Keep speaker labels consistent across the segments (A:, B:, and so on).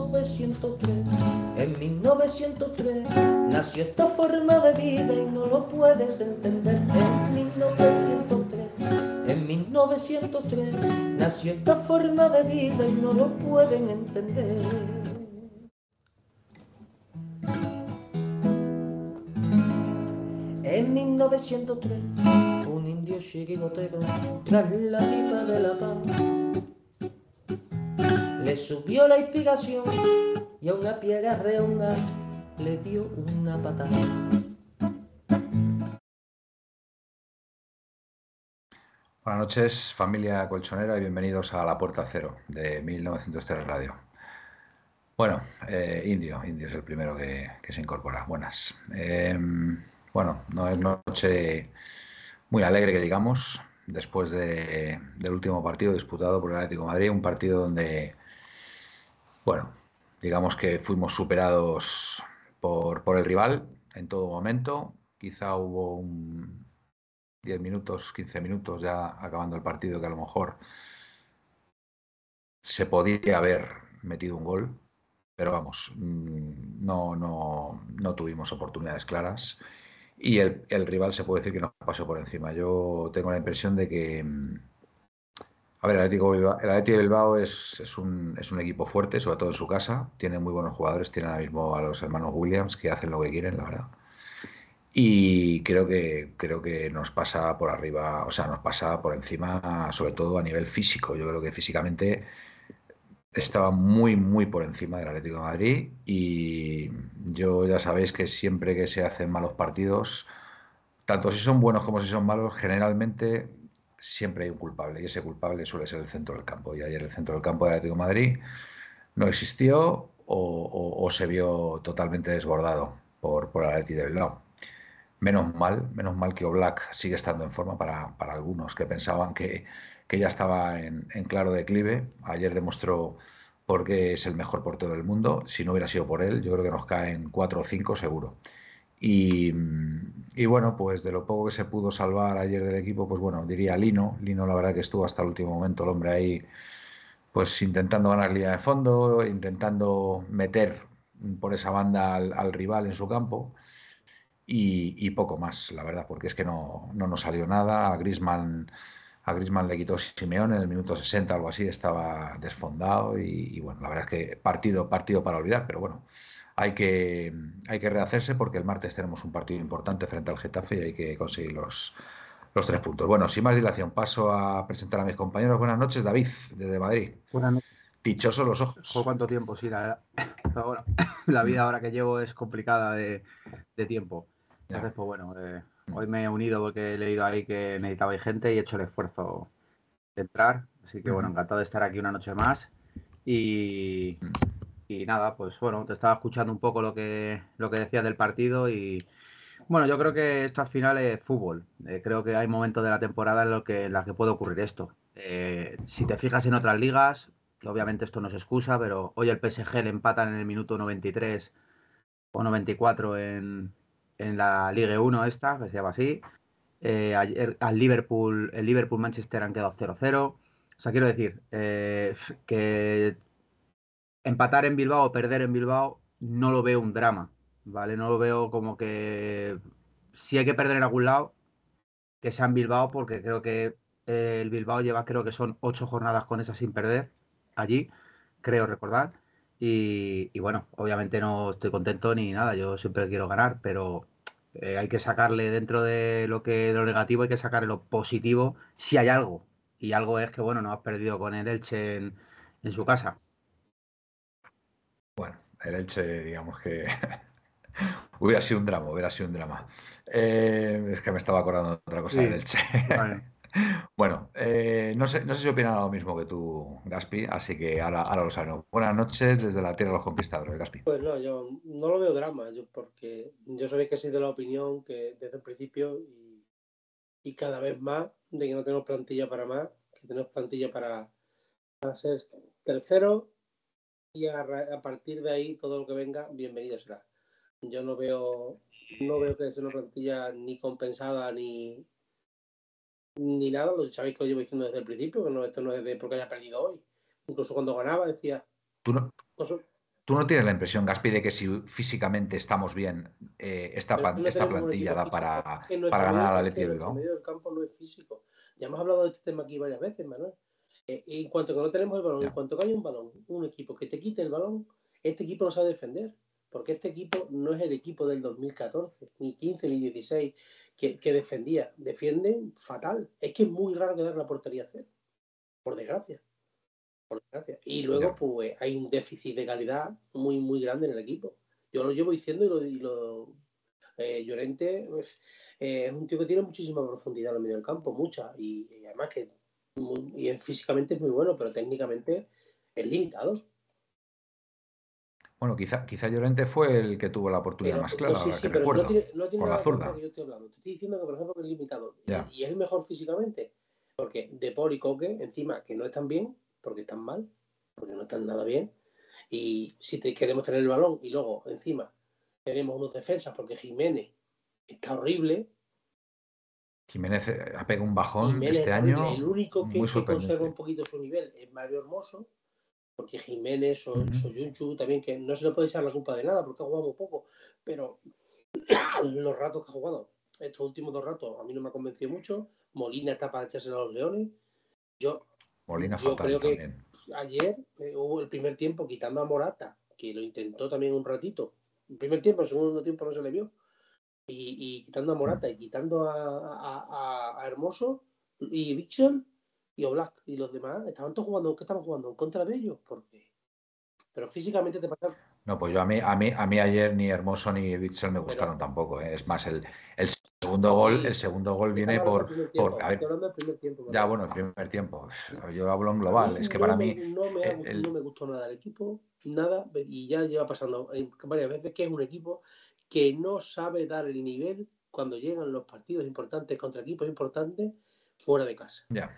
A: 1903. En 1903 nació esta forma de vida y no lo puedes entender. En 1903, en 1903 nació esta forma de vida y no lo pueden entender. En 1903, un indio chirigotero, tras la pipa de la paz, le subió la inspiración y a una piedra redonda le dio una patada.
B: Buenas noches, familia colchonera, y bienvenidos a La Puerta Cero de 1903 Radio. Bueno, eh, Indio, Indio es el primero que, se incorpora. Buenas. Eh, bueno, no es noche muy alegre que digamos, después de, del último partido disputado por el Atlético Madrid, un partido donde, bueno, digamos que fuimos superados por, por el rival en todo momento. Quizá hubo un 10 minutos, 15 minutos ya acabando el partido que a lo mejor se podía haber metido un gol, pero vamos, mm, no, no, no tuvimos oportunidades claras y el, el, rival se puede decir que nos pasó por encima. Yo tengo la impresión de que, mm, a ver, el Atlético Atlético Bilbao es, es, un, es, un, equipo fuerte, sobre todo en su casa, tiene muy buenos jugadores, tiene ahora mismo a los hermanos Williams que hacen lo que quieren, la verdad. Y creo que, creo que nos pasa por arriba, o sea, nos pasa por encima, sobre todo a nivel físico. Yo creo que físicamente estaba muy, muy por encima del Atlético de Madrid y yo ya sabéis que siempre que se hacen malos partidos, tanto si son buenos como si son malos, generalmente siempre hay un culpable y ese culpable suele ser el centro del campo. Y ayer el centro del campo del Atlético Madrid no existió o, se vio totalmente desbordado por, por de Bilbao. Menos mal, menos mal que Oblak sigue estando en forma para, para algunos que pensaban que que ya estaba en, en, claro declive. Ayer demostró por qué es el mejor portero del mundo. Si no hubiera sido por él, yo creo que nos caen 4 o 5 seguro. Y, bueno, pues de lo poco que se pudo salvar ayer del equipo, pues bueno, diría Lino. Lino la verdad que estuvo hasta el último momento el hombre ahí, pues intentando ganar línea de fondo, intentando meter por esa banda al, al rival en su campo. Y, y, poco más, la verdad, porque es que no, no nos salió nada. A Grisman a Griezmann le quitó Simeone en el minuto 60 algo así, estaba desfondado y, y, bueno, la verdad es que partido, partido para olvidar, pero bueno, hay que, hay que rehacerse porque el martes tenemos un partido importante frente al Getafe y hay que conseguir los, los tres puntos. Bueno, sin más dilación, paso a presentar a mis compañeros. Buenas noches, David, desde Madrid.
C: Buenas noches.
B: Pichoso los ojos.
C: ¿Cuánto tiempo? Sí, la, ahora, la vida ahora que llevo es complicada de, de tiempo. Entonces, pues bueno, eh, Hoy me he unido porque he leído ahí que necesitabais gente y he hecho el esfuerzo de entrar. Así que bueno, encantado de estar aquí una noche más. Y, y nada, pues bueno, te estaba escuchando un poco lo que, lo que decías del partido y bueno, yo creo que esto al final es fútbol. Eh, creo que hay momentos de la temporada en los que, en que puede ocurrir esto. Eh, si te fijas en otras ligas, obviamente esto no es excusa, pero hoy el PSG le empatan en el minuto 93 o 94 en, en la Ligue 1 esta, que se llama así. Eh, ayer, al Liverpool, el Liverpool Manchester han quedado 0-0. O sea, quiero decir eh, que empatar en Bilbao o perder en Bilbao no lo veo un drama, ¿vale? No lo veo como que si hay que perder en algún lado, que sea en Bilbao, porque creo que eh, el Bilbao lleva, creo que son ocho jornadas con esa sin perder allí, creo recordar. Y, bueno, obviamente no estoy contento ni nada, yo siempre quiero ganar, pero eh, hay que sacarle dentro de lo que lo negativo, hay que sacarle lo positivo si hay algo. Y algo es que, bueno, no has perdido con el Elche en su casa.
B: Bueno, el Elche, digamos que hubiera sido un drama, hubiera sido un drama. Eh, es que me estaba acordando de otra cosa sí, del Elche. Vale. Bueno, eh, no, sé, no sé si opinan lo mismo que tú, Gaspi, así que ahora, ahora lo saben. Buenas noches desde la Tierra de los Conquistadores, Gaspi.
D: Pues no, yo no lo veo drama, yo porque yo sabéis que soy de la opinión que desde el principio y, y cada vez más de que no tenemos plantilla para más, que tenemos plantilla para, para ser tercero y a, a, partir de ahí todo lo que venga, bienvenido será. Yo no veo, no veo que sea una plantilla ni compensada ni, ni nada, lo sabéis que lo llevo diciendo desde el principio, que no, esto no es de porque haya perdido hoy. Incluso cuando ganaba decía.
B: Tú no, ¿tú no tienes la impresión, Gaspi, de que si físicamente estamos bien, eh, esta, no esta plantilla da para, para ganar a la
D: El medio del campo no es físico. Ya hemos hablado de este tema aquí varias veces, Manuel. Eh, en cuanto que no tenemos el balón, en cuanto que hay un balón, un equipo que te quite el balón, este equipo no sabe defender porque este equipo no es el equipo del 2014, ni 15, ni 16, que, que defendía. Defienden fatal. Es que es muy raro quedar la portería cero, por desgracia. Por desgracia. Y luego, pues, hay un déficit de calidad muy, muy grande en el equipo. Yo lo llevo diciendo y lo. Y lo eh, Llorente pues, eh, es un tío que tiene muchísima profundidad en el medio del campo, mucha, y, y además que muy, y físicamente es muy bueno, pero técnicamente es limitado.
B: Bueno, quizá, quizá Llorente fue el que tuvo la oportunidad pero, más clara. Sí, sí, pero recuerdo,
D: no tiene, no tiene nada que ver con lo que yo estoy hablando. Te estoy diciendo que, por ejemplo, que es limitado.
B: Ya.
D: Y es el mejor físicamente. Porque De Paul y Coque, encima, que no están bien, porque están mal, porque no están nada bien. Y si te, queremos tener el balón y luego, encima, tenemos unos defensas, porque Jiménez está horrible.
B: Jiménez ha pegado un bajón Jiménez este año.
D: El único que, que conserva un poquito su nivel es Mario Hermoso porque Jiménez o uh -huh. Soyunchu también, que no se le puede echar la culpa de nada porque ha jugado poco, pero los ratos que ha jugado, estos últimos dos ratos, a mí no me ha convencido mucho. Molina está para echarse a los leones. Yo,
B: Molina
D: yo creo que también. ayer eh, hubo el primer tiempo quitando a Morata, que lo intentó también un ratito. El primer tiempo, el segundo tiempo no se le vio. Y, y quitando a Morata y quitando a, a, Hermoso y Vixen, y Oblak y los demás estaban todos jugando, ¿qué estaban jugando? ¿En contra de ellos? Porque... Pero físicamente te pasa.
B: No, pues yo a mí, a mí, a mí ayer ni Hermoso ni Bitzel me gustaron Pero... tampoco. ¿eh? Es más, el, el segundo gol, el segundo gol viene por. por a ver,
D: tiempo,
B: ya, bueno, el primer tiempo. Yo hablo en global. Es que
D: no
B: para
D: me,
B: mí.
D: No me, el... no me, gustó nada el equipo, nada, y ya lleva pasando varias veces que es un equipo que no sabe dar el nivel cuando llegan los partidos importantes contra equipos importantes fuera de casa.
B: Ya.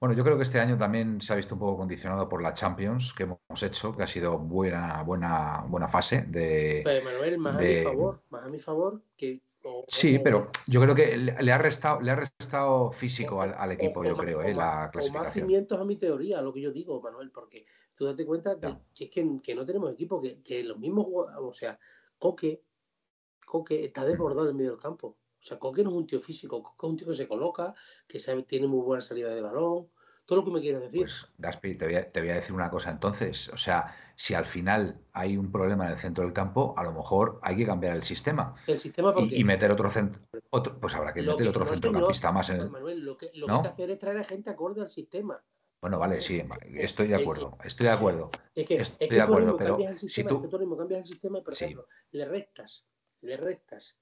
B: Bueno, yo creo que este año también se ha visto un poco condicionado por la Champions que hemos hecho, que ha sido buena, buena, buena fase de.
D: Pero Manuel, más de... a mi favor, más a mi favor que.
B: O, sí, o, pero yo creo que le ha restado, le ha restado físico al, al equipo, yo creo, eh, la clasificación.
D: O más cimientos a mi teoría, lo que yo digo, Manuel, porque tú date cuenta que, que, que, no tenemos equipo, que, que los mismos o sea, Coque, Coque está desbordado en medio del campo. O sea, Coque no es un tío físico, Coque es un tío que se coloca, que sabe, tiene muy buena salida de balón, todo lo que me quieras decir.
B: Pues, Gaspi, te voy, a, te voy, a, decir una cosa entonces. O sea, si al final hay un problema en el centro del campo, a lo mejor hay que cambiar el sistema.
D: ¿El sistema por qué?
B: Y, meter otro centro. Otro, pues habrá que
D: lo
B: meter
D: que,
B: otro
D: no,
B: centrocampista
D: señor,
B: más en el.
D: Manuel, lo que, lo
B: ¿no?
D: que hay que hacer es traer a gente acorde al sistema.
B: Bueno, vale, sí, estoy de acuerdo, estoy de acuerdo.
D: Es que,
B: estoy
D: es que
B: de acuerdo, pero
D: cambias el sistema,
B: si tú...
D: es que tú mismo cambias el sistema por ejemplo, sí. le restas, le restas,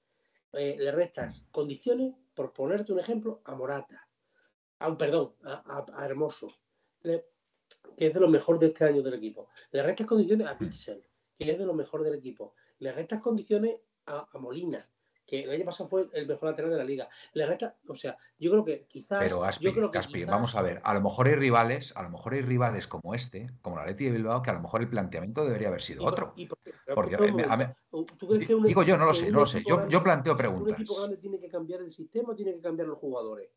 D: eh, le restas mm. condiciones, por ponerte un ejemplo, a Morata, a, perdón, a, a, a Hermoso, le, que es de lo mejor de este año del equipo. Le restas condiciones a Pixel, que es de lo mejor del equipo. Le restas condiciones a, a Molina, que el año pasado fue el mejor lateral de la liga. Le resta, o sea, yo creo que quizás.
B: Pero Aspi,
D: yo creo que
B: Aspi,
D: quizás...
B: vamos a ver, a lo mejor hay rivales, a lo mejor hay rivales como este, como la Leti de Bilbao, que a lo mejor el planteamiento debería haber sido
D: ¿Y por,
B: otro.
D: ¿y por qué?
B: Porque,
D: Porque,
B: a, a,
D: ¿Tú crees que un,
B: digo yo, no lo sé, no lo sé. Yo,
D: grande,
B: yo planteo
D: ¿Un
B: preguntas.
D: equipo grande tiene que cambiar el sistema o tiene que cambiar los jugadores?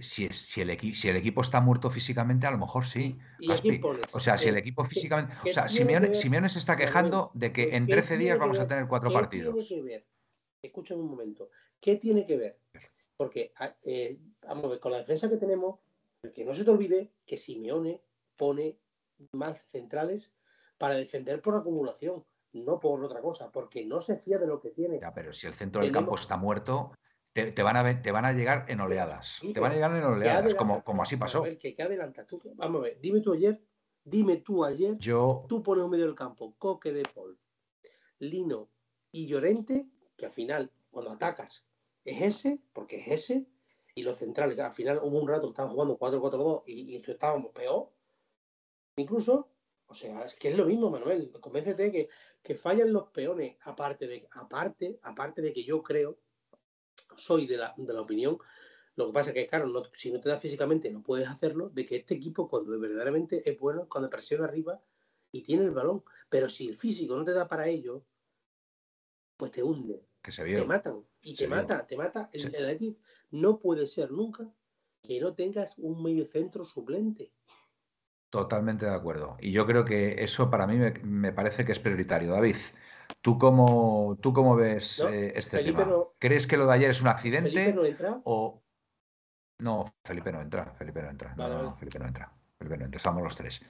B: Si, es, si, el equi, si, el equipo está muerto físicamente, a lo mejor sí.
D: ¿Y, y
B: o sea, si el equipo físicamente. O sea, Simeone, Simeone, se está quejando de que en 13 días vamos a tener cuatro
D: ¿qué
B: partidos.
D: Tiene que ver? Escúchame un momento. ¿Qué tiene que ver? Porque, eh, vamos a ver, con la defensa que tenemos, que no se te olvide que Simeone pone más centrales para defender por acumulación, no por otra cosa, porque no se fía de lo que tiene.
B: Ya, pero si el centro del tenemos... campo está muerto, te, te, van a, te, van a, llegar en oleadas. Sí, te van a llegar en oleadas, como, como, así pasó.
D: Ver, que, que adelanta. Tú, vamos a ver, dime tú ayer, dime tú ayer,
B: Yo...
D: tú pones en medio del campo Coque de Paul, Lino y Llorente, que al final, cuando atacas, es ese, porque es ese, y los centrales, al final hubo un rato que estaban jugando 4-4-2 y, y estábamos peor. Incluso, o sea, es que es lo mismo, Manuel. Convéncete que, que fallan los peones, aparte de, aparte, aparte de que yo creo, soy de la, de la opinión, lo que pasa es que, claro, no, si no te da físicamente no puedes hacerlo, de que este equipo cuando verdaderamente es bueno, cuando presiona arriba y tiene el balón, pero si el físico no te da para ello, pues te hunde.
B: Que se
D: Te matan. Y te mata, te mata. El, el no puede ser nunca que no tengas un medio centro suplente.
B: Totalmente de acuerdo. Y yo creo que eso para mí me, parece que es prioritario. David, ¿tú cómo, tú cómo ves eh, este tema? ¿Crees que lo de ayer es un accidente?
D: ¿Felipe no entra?
B: O... No, Felipe no entra. Felipe no entra. no, Felipe no entra. Felipe no entra. Estamos los tres.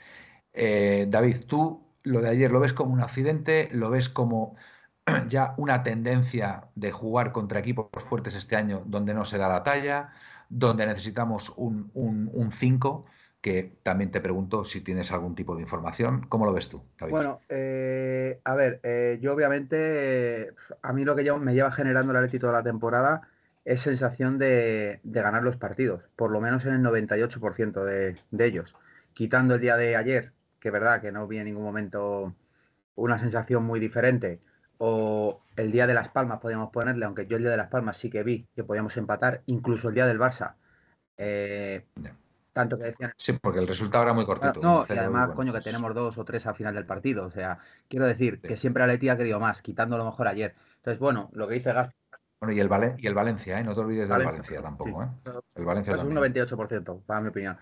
B: Eh, David, ¿tú lo de ayer lo ves como un accidente? ¿Lo ves como ya una tendencia de jugar contra equipos fuertes este año donde no se da la talla, donde necesitamos un 5, que también te pregunto si tienes algún tipo de información. ¿Cómo lo ves tú,
C: David? Bueno, eh, a ver, eh, yo obviamente, a mí lo que me lleva generando la Leti toda la temporada es sensación de, ganar los partidos, por lo menos en el 98% de, de ellos. Quitando el día de ayer, que es verdad que no vi en ningún momento una sensación muy diferente, o el día de Las Palmas podríamos ponerle, aunque yo el día de Las Palmas sí que vi que podíamos empatar, incluso el día del Barça. Eh, tanto que decían.
B: Sí, porque el resultado era muy cortito.
C: No, y además, coño, que tenemos dos o tres al final del partido. O sea, quiero decir que siempre Aleti ha querido más, quitando lo mejor ayer. Entonces, bueno, lo que dice Gas.
B: Bueno, y el, y el Valencia, ¿eh? No te olvides del Valencia tampoco, ¿eh? El Valencia
C: es un 98%, para mi opinión.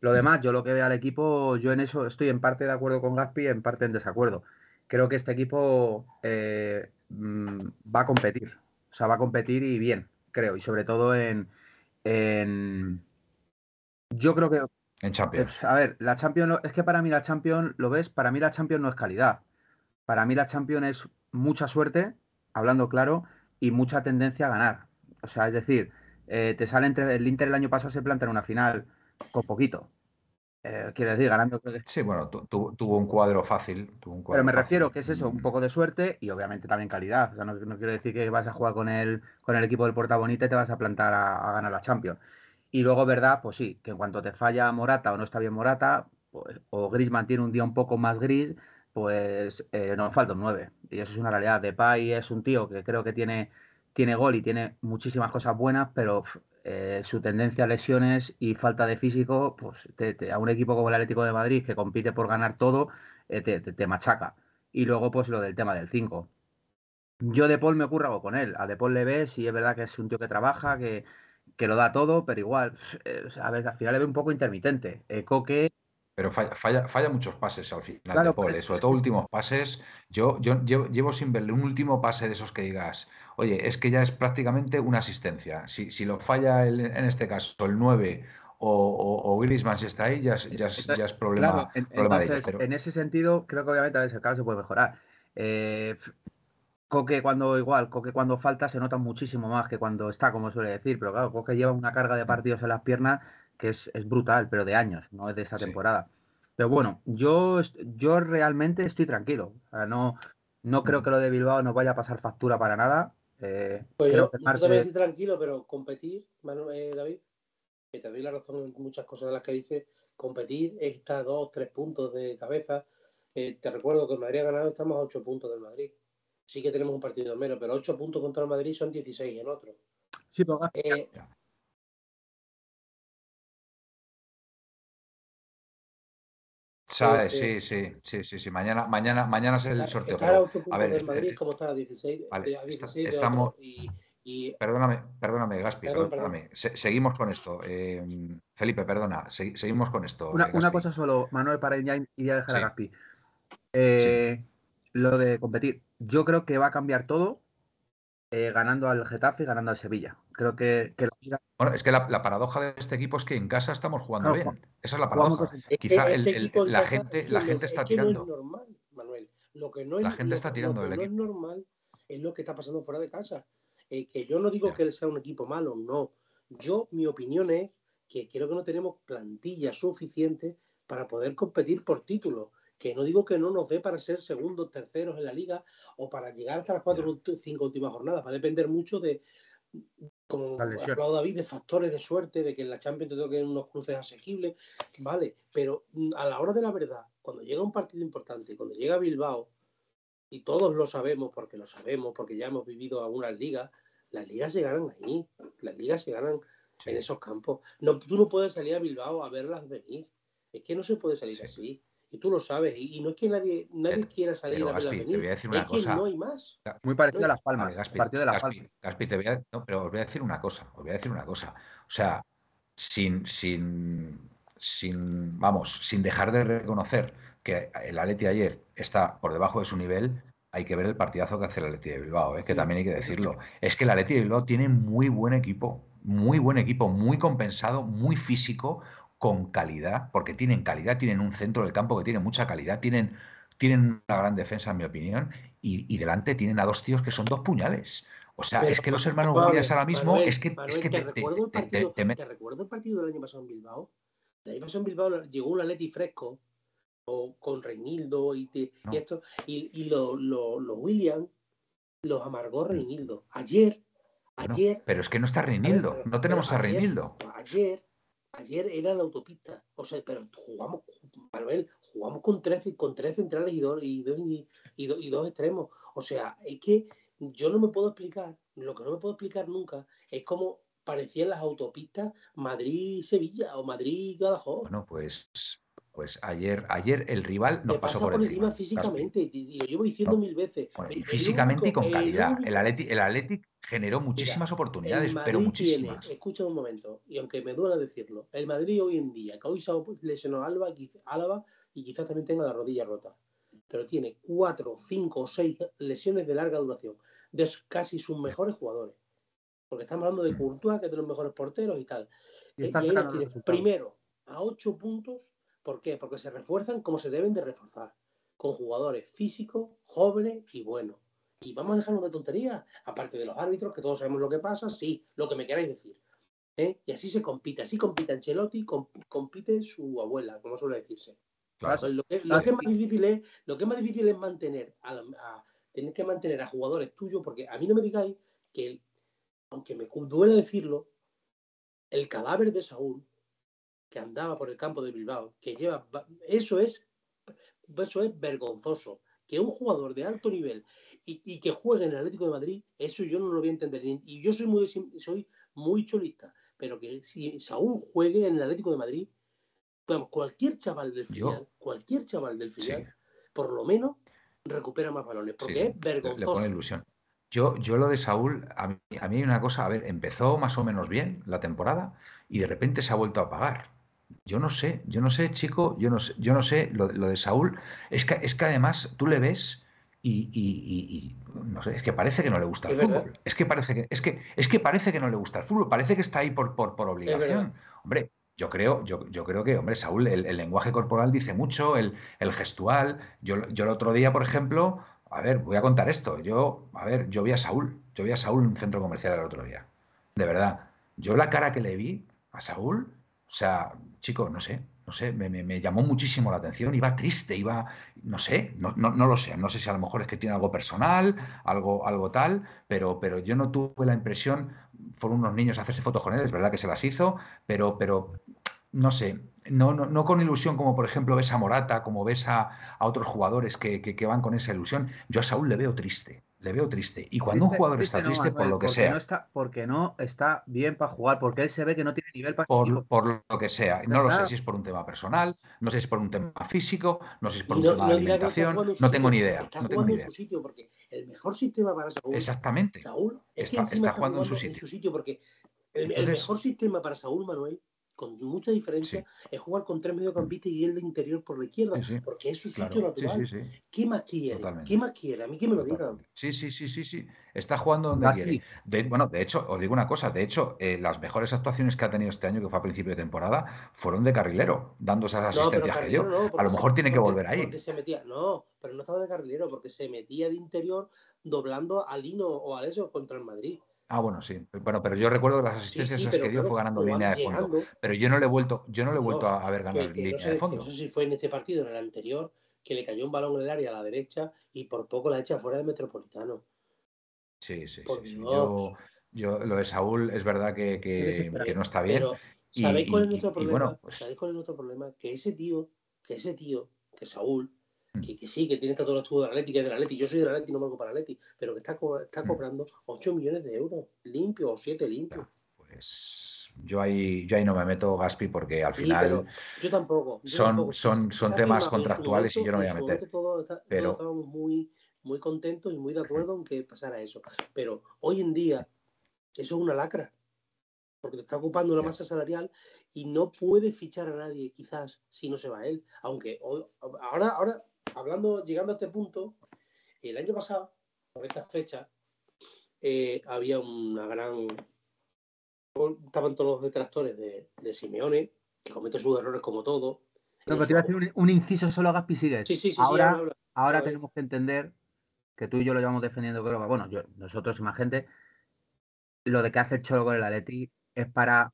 C: Lo demás, yo lo que veo al equipo, yo en eso estoy en parte de acuerdo con Gaspi, en parte en desacuerdo creo que este equipo eh, mm, va a competir. O sea, va a competir y bien, creo. Y sobre todo en. yo creo que.
B: En Champions.
C: A ver, la Champions. Es que para mí la Champions, ¿lo ves? Para mí la Champions no es calidad. Para mí la Champions es mucha suerte, hablando claro, y mucha tendencia a ganar. O sea, es decir, eh, te sale entre. El Inter el año pasado se planta en una final con poquito. Eh, quiero decir, ganando.
B: Sí, bueno, tuvo un cuadro fácil.
C: Pero me refiero que es eso, un poco de suerte y obviamente también calidad. O sea, no, quiero decir que vas a jugar con el, con el equipo del Portabonita y te vas a plantar a, ganar la Champions. Y luego, verdad, pues sí, que en cuanto te falla Morata o no está bien Morata, pues, o Grisman tiene un día un poco más gris, pues eh, nos falta un 9. Y eso es una realidad. Depay es un tío que creo que tiene, tiene gol y tiene muchísimas cosas buenas, pero eh, su tendencia a lesiones y falta de físico, pues a un equipo como el Atlético de Madrid que compite por ganar todo, eh, te, machaca. Y luego, pues lo del tema del 5. Yo de Paul me ocurra algo con él. A de Paul le ves y es verdad que es un tío que trabaja, que, lo da todo, pero igual, eh, a ver, al final le ve un poco intermitente. Coque
B: pero falla, falla, muchos pases al final de Paul, sobre todo últimos pases. Yo, yo llevo, sin verle un último pase de esos que digas, oye, es que ya es prácticamente una asistencia. Si, si lo falla en este caso el 9 o, o, Griezmann si está ahí, ya, ya, ya es problema, en, problema de ellos.
C: En ese sentido, creo que obviamente a veces el se puede mejorar. Eh, Coque cuando igual, Coque cuando falta se nota muchísimo más que cuando está, como suele decir, pero claro, Coque lleva una carga de partidos en las piernas que es, brutal, pero de años, no es de esta temporada. Pero bueno, yo, yo realmente estoy tranquilo. no, no creo mm. que lo de Bilbao nos vaya a pasar factura para nada. Eh,
D: pues yo, también estoy tranquilo, pero competir, eh, David, que te doy la razón en muchas cosas de las que dices, competir está dos, tres puntos de cabeza. Eh, te recuerdo que el Madrid ha ganado, estamos a ocho puntos del Madrid. Sí que tenemos un partido menos, pero ocho puntos contra el Madrid son 16 en otro.
C: Sí, pero
B: sí, sí, sí, sí, sí. Mañana, mañana, mañana es el sorteo.
D: Está a 8 puntos del Madrid, eh, como está a 16,
B: vale, 16 estamos, y, Perdóname, perdóname, Gaspi, perdóname. seguimos con esto. Eh, Felipe, perdona, seguimos con esto.
C: Una, una, cosa solo, Manuel, para ya, ya dejar a Gaspi. Eh, lo de competir. Yo creo que va a cambiar todo eh, ganando al Getafe y ganando al Sevilla. Creo que,
B: Bueno, es que la, paradoja de este equipo es que en casa estamos jugando bien. Esa es la paradoja. Quizá este la, gente, la gente está tirando.
D: No es normal, Manuel. Lo que no es,
B: la gente está tirando
D: lo
B: no
D: es normal es lo que está pasando fuera de casa. Eh, que yo no digo que él sea un equipo malo, no. Yo, mi opinión es que creo que no tenemos plantilla suficiente para poder competir por títulos que no digo que no nos dé para ser segundos, terceros en la liga o para llegar hasta las cuatro o cinco últimas jornadas, va a depender mucho de, como ha hablado David, de factores de suerte, de que en la Champions te toquen unos cruces asequibles, vale, pero mm, a la hora de la verdad, cuando llega un partido importante, cuando llega Bilbao, y todos lo sabemos porque lo sabemos, porque ya hemos vivido algunas ligas, las ligas se ganan ahí, las ligas se ganan en esos campos. No, tú no puedes salir a Bilbao a verlas venir, es que no se puede salir así y tú lo sabes. Y, no es que nadie, nadie quiera salir a verla venir. es que no hay más.
C: Muy parecido a Las Palmas.
B: Gaspi, partido de Las Palmas. Gaspi, te voy a, no, pero os voy a decir una cosa. Os voy a decir una cosa. O sea, sin, sin, sin, vamos, sin dejar de reconocer que el Atleti ayer está por debajo de su nivel, hay que ver el partidazo que hace el Atleti de Bilbao, ¿eh? que también hay que decirlo. Es que el Atleti de Bilbao tiene muy buen equipo, muy buen equipo, muy compensado, muy físico, con calidad, porque tienen calidad, tienen un centro del campo que tiene mucha calidad, tienen, tienen una gran defensa, en mi opinión, y, delante tienen a dos tíos que son dos puñales. O sea, es que los hermanos Williams ahora mismo es que, es que
D: te, recuerdo el partido, te, recuerdo el partido del año pasado en Bilbao. El año pasado en Bilbao llegó un Atleti fresco o con Reinildo y, y esto y, y los Williams los amargó Reinildo. Ayer, ayer.
B: pero es que no está Reinildo, no tenemos a Reinildo.
D: Ayer Ayer era la autopista, o sea, pero jugamos, Manuel, jugamos con tres, con tres centrales y dos, y, dos, y, dos, extremos. O sea, es que yo no me puedo explicar, lo que no me puedo explicar nunca es cómo parecían las autopistas Madrid-Sevilla o Madrid-Gadajoz.
B: Bueno, pues pues ayer, ayer el rival no pasó por, encima,
D: físicamente, y lo llevo diciendo mil veces.
B: físicamente y con calidad. El, Athletic, generó muchísimas oportunidades, pero muchísimas.
D: escucha un momento, y aunque me duela decirlo, el Madrid hoy en día, que hoy se ha lesionado Alba, Álava y quizás también tenga la rodilla rota, pero tiene cuatro, cinco o seis lesiones de larga duración, de casi sus mejores jugadores. Porque estamos hablando de mm. Courtois, que es de los mejores porteros y tal. Y, y tiene primero a ocho puntos ¿Por qué? Porque se refuerzan como se deben de reforzar, con jugadores físicos, jóvenes y buenos. Y vamos a dejarnos de tonterías, aparte de los árbitros, que todos sabemos lo que pasa, sí, lo que me queráis decir. ¿eh? Y así se compite, así compite Ancelotti, compite su abuela, como suele decirse. lo, que, es más difícil es, lo que más difícil es mantener, a, tener que mantener a jugadores tuyos, porque a mí no me digáis que, aunque me duele decirlo, el cadáver de Saúl que andaba por el campo de Bilbao, que lleva. Eso es, eso es vergonzoso. Que un jugador de alto nivel y, que juegue en el Atlético de Madrid, eso yo no lo voy a entender. Y yo soy muy, soy muy cholista, pero que si Saúl juegue en el Atlético de Madrid, cualquier chaval del final, cualquier chaval del final, por lo menos recupera más balones, porque es vergonzoso.
B: ilusión. Yo, yo lo de Saúl, a mí, a mí hay una cosa, a ver, empezó más o menos bien la temporada y de repente se ha vuelto a apagar. Yo no sé, yo no sé, chico, yo no sé, yo no sé, lo, de Saúl, es que, es que además tú le ves y, no sé, es que parece que no le gusta el fútbol. Es que parece que, es que, es que parece que no le gusta el fútbol, parece que está ahí por, por, por obligación. Hombre, yo creo, yo, yo, creo que, hombre, Saúl, el, lenguaje corporal dice mucho, el, el gestual. Yo, yo, el otro día, por ejemplo, a ver, voy a contar esto. Yo, a ver, yo vi a Saúl, yo vi a Saúl en un centro comercial el otro día. De verdad. Yo la cara que le vi a Saúl, o sea, chico, no sé, no sé, me, llamó muchísimo la atención, iba triste, iba, no sé, no, no, lo sé, no sé si a lo mejor es que tiene algo personal, algo, algo tal, pero, pero yo no tuve la impresión, fueron unos niños a hacerse fotos con él, es verdad que se las hizo, pero, pero no sé, no, no, no, con ilusión como por ejemplo ves a Morata, como ves a, otros jugadores que, que, van con esa ilusión, yo a Saúl le veo triste le veo triste. Y cuando un jugador está triste, por lo que sea.
C: No está, porque no está bien para jugar, porque él se ve que no tiene nivel para
B: por, por lo que sea. No lo sé si es por un tema personal, no sé si es por un tema físico, no sé si es por un tema de alimentación, no, tengo ni idea.
D: Está
B: no
D: jugando en su sitio, porque el mejor sistema para Saúl.
B: Exactamente.
D: Saúl está, está, jugando, en su sitio. porque el, el mejor sistema para Saúl Manuel con mucha diferencia, es jugar con tres mediocampistas y él de interior por la izquierda, porque es su sitio natural. ¿Qué más quiere? ¿Qué más quiere? A mí que me lo digan.
B: Sí, sí, sí, sí, sí. Está jugando donde quiere. bueno, de hecho, os digo una cosa, de hecho, eh, las mejores actuaciones que ha tenido este año, que fue a principio de temporada, fueron de carrilero, dando esas asistencias que yo. a lo mejor tiene que volver ahí.
D: se metía, no, pero no estaba de carrilero, porque se metía de interior doblando a Lino o a eso contra el Madrid.
B: Ah, bueno, sí. Bueno, pero yo recuerdo las asistencias que dio fue ganando línea de fondo. Pero yo no le he vuelto, yo no le he vuelto a, ver ganar línea de fondo.
D: No sé si fue en este partido, en el anterior, que le cayó un balón en el área a la derecha y por poco la echa fuera del Metropolitano.
B: Sí, sí. Yo, Yo, lo de Saúl es verdad que, que, no está bien. Pero,
D: ¿sabéis cuál es nuestro problema? Pues ¿Sabéis cuál es nuestro problema? Que ese tío, que ese tío, que Saúl. Que, que, sí, que tiene todos los estudios de Atleti, que es del Atleti, yo soy del Atleti, no valgo para Atleti, pero que está, está mm. cobrando 8 millones de euros, limpio o 7 limpios.
B: Pues yo ahí, yo ahí no me meto, Gaspi, porque al final.
D: yo tampoco.
B: son, son, son temas contractuales y yo no voy a meter.
D: pero... estábamos muy, muy contentos y muy de acuerdo en que pasara eso. Pero hoy en día, eso es una lacra. Porque te está ocupando una masa salarial y no puede fichar a nadie, quizás, si no se va él. Aunque ahora, ahora, hablando, llegando a este punto, el año pasado, por esta fecha, eh, había una gran estaban todos los detractores de, Simeone, que comete sus errores como todo.
C: No, pero te iba a hacer un, inciso solo a Gaspi Sigues.
D: Sí, sí, sí.
C: Ahora, ahora tenemos que entender que tú y yo lo llevamos defendiendo, creo que, bueno, yo, nosotros y más gente, lo de que hace el Cholo con el Atleti es para,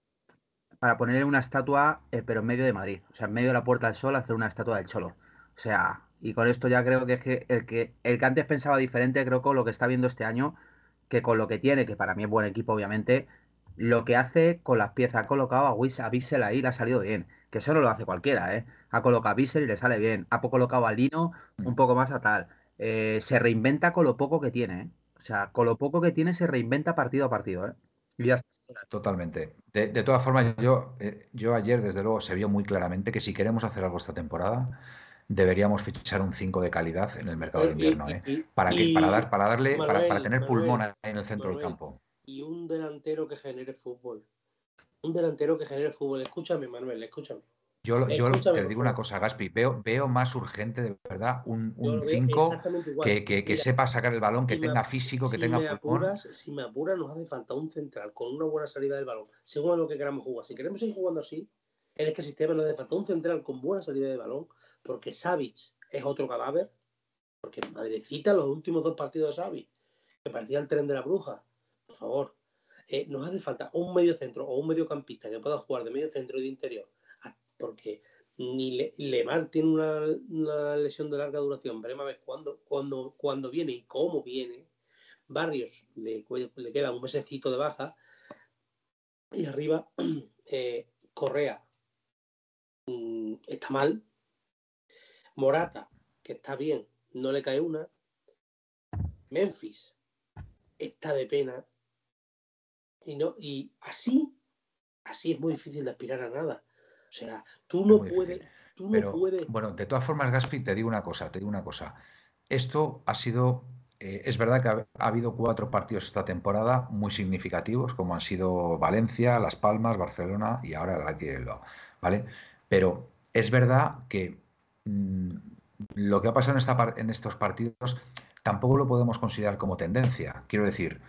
C: para ponerle una estatua, eh, pero en medio de Madrid. O sea, en medio de la Puerta del Sol, hacer una estatua del Cholo. O sea, y con esto ya creo que es que el que, el que antes pensaba diferente, creo que con lo que está viendo este año, que con lo que tiene, que para mí es buen equipo, obviamente, lo que hace con las piezas. Ha colocado a, a Bissell ahí le ha salido bien. Que eso no lo hace cualquiera, ¿eh? Ha colocado a Bissell y le sale bien. Ha colocado a Lino un poco más a tal. Eh, se reinventa con lo poco que tiene, ¿eh? O sea, con lo poco que tiene se reinventa partido a partido, ¿eh?
B: Totalmente. De, todas formas, yo, eh, yo ayer, desde luego, se vio muy claramente que si queremos hacer algo esta temporada, deberíamos fichar un 5 de calidad en el mercado de invierno, ¿eh? Para, que, para, dar, para darle, para, para, tener pulmón ahí en el centro del campo
D: y un delantero que genere fútbol. Un delantero que genere fútbol. Escúchame, Manuel, escúchame.
B: Yo, yo te digo una cosa, Gaspi, veo, veo más urgente, de verdad, un 5 que, que, sepa sacar el balón, que tenga físico, que tenga
D: me apuras, Si me apuras, nos hace falta un central con una buena salida del balón, según a lo que queramos jugar. Si queremos seguir jugando así, en este sistema nos hace falta un central con buena salida de balón, porque Savic es otro cadáver, porque Madrecita los últimos dos partidos de Savic, que parecía el tren de la bruja, por favor. Eh, nos hace falta un medio centro o un mediocampista que pueda jugar de medio centro y de interior, porque ni Le tiene una, lesión de larga duración, veremos a ver cuándo, cuándo, viene y cómo viene. Barrios le, le, queda un mesecito de baja y arriba eh, Correa mm, está mal. Morata, que está bien, no le cae una. Memphis está de pena y, no, y así, así es muy difícil de aspirar a nada. O sea, tú no puedes... Tú no puedes...
B: Bueno, de todas formas, Gaspi, te digo una cosa, te digo una cosa. Esto ha sido eh, es verdad que ha, habido cuatro partidos esta temporada muy significativos, como han sido Valencia, Las Palmas, Barcelona y ahora el Atleti de ¿vale? Pero es verdad que mm, lo que ha pasado en, en estos partidos tampoco lo podemos considerar como tendencia. Quiero decir,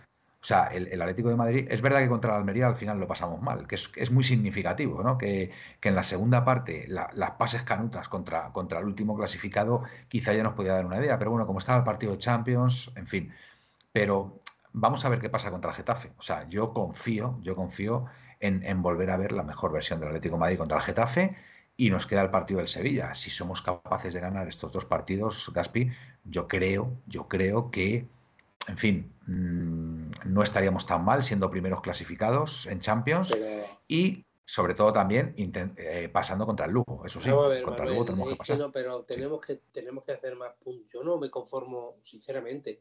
B: o sea, el, Atlético de Madrid, es verdad que contra la Almería al final lo pasamos mal, que es, muy significativo, ¿no? Que, en la segunda parte las pases canutas contra, contra el último clasificado quizá ya nos podía dar una idea, pero bueno, como estaba el partido de Champions, en fin. Pero vamos a ver qué pasa contra el Getafe. O sea, yo confío, yo confío en, volver a ver la mejor versión del Atlético de Madrid contra el Getafe y nos queda el partido del Sevilla. Si somos capaces de ganar estos dos partidos, Gaspi, yo creo, yo creo que en fin, mm, no estaríamos tan mal siendo primeros clasificados en Champions y sobre todo también eh, pasando contra el Lugo, eso sí, contra el Lugo tenemos que pasar.
D: pero tenemos que tenemos que hacer más puntos. Yo no me conformo, sinceramente.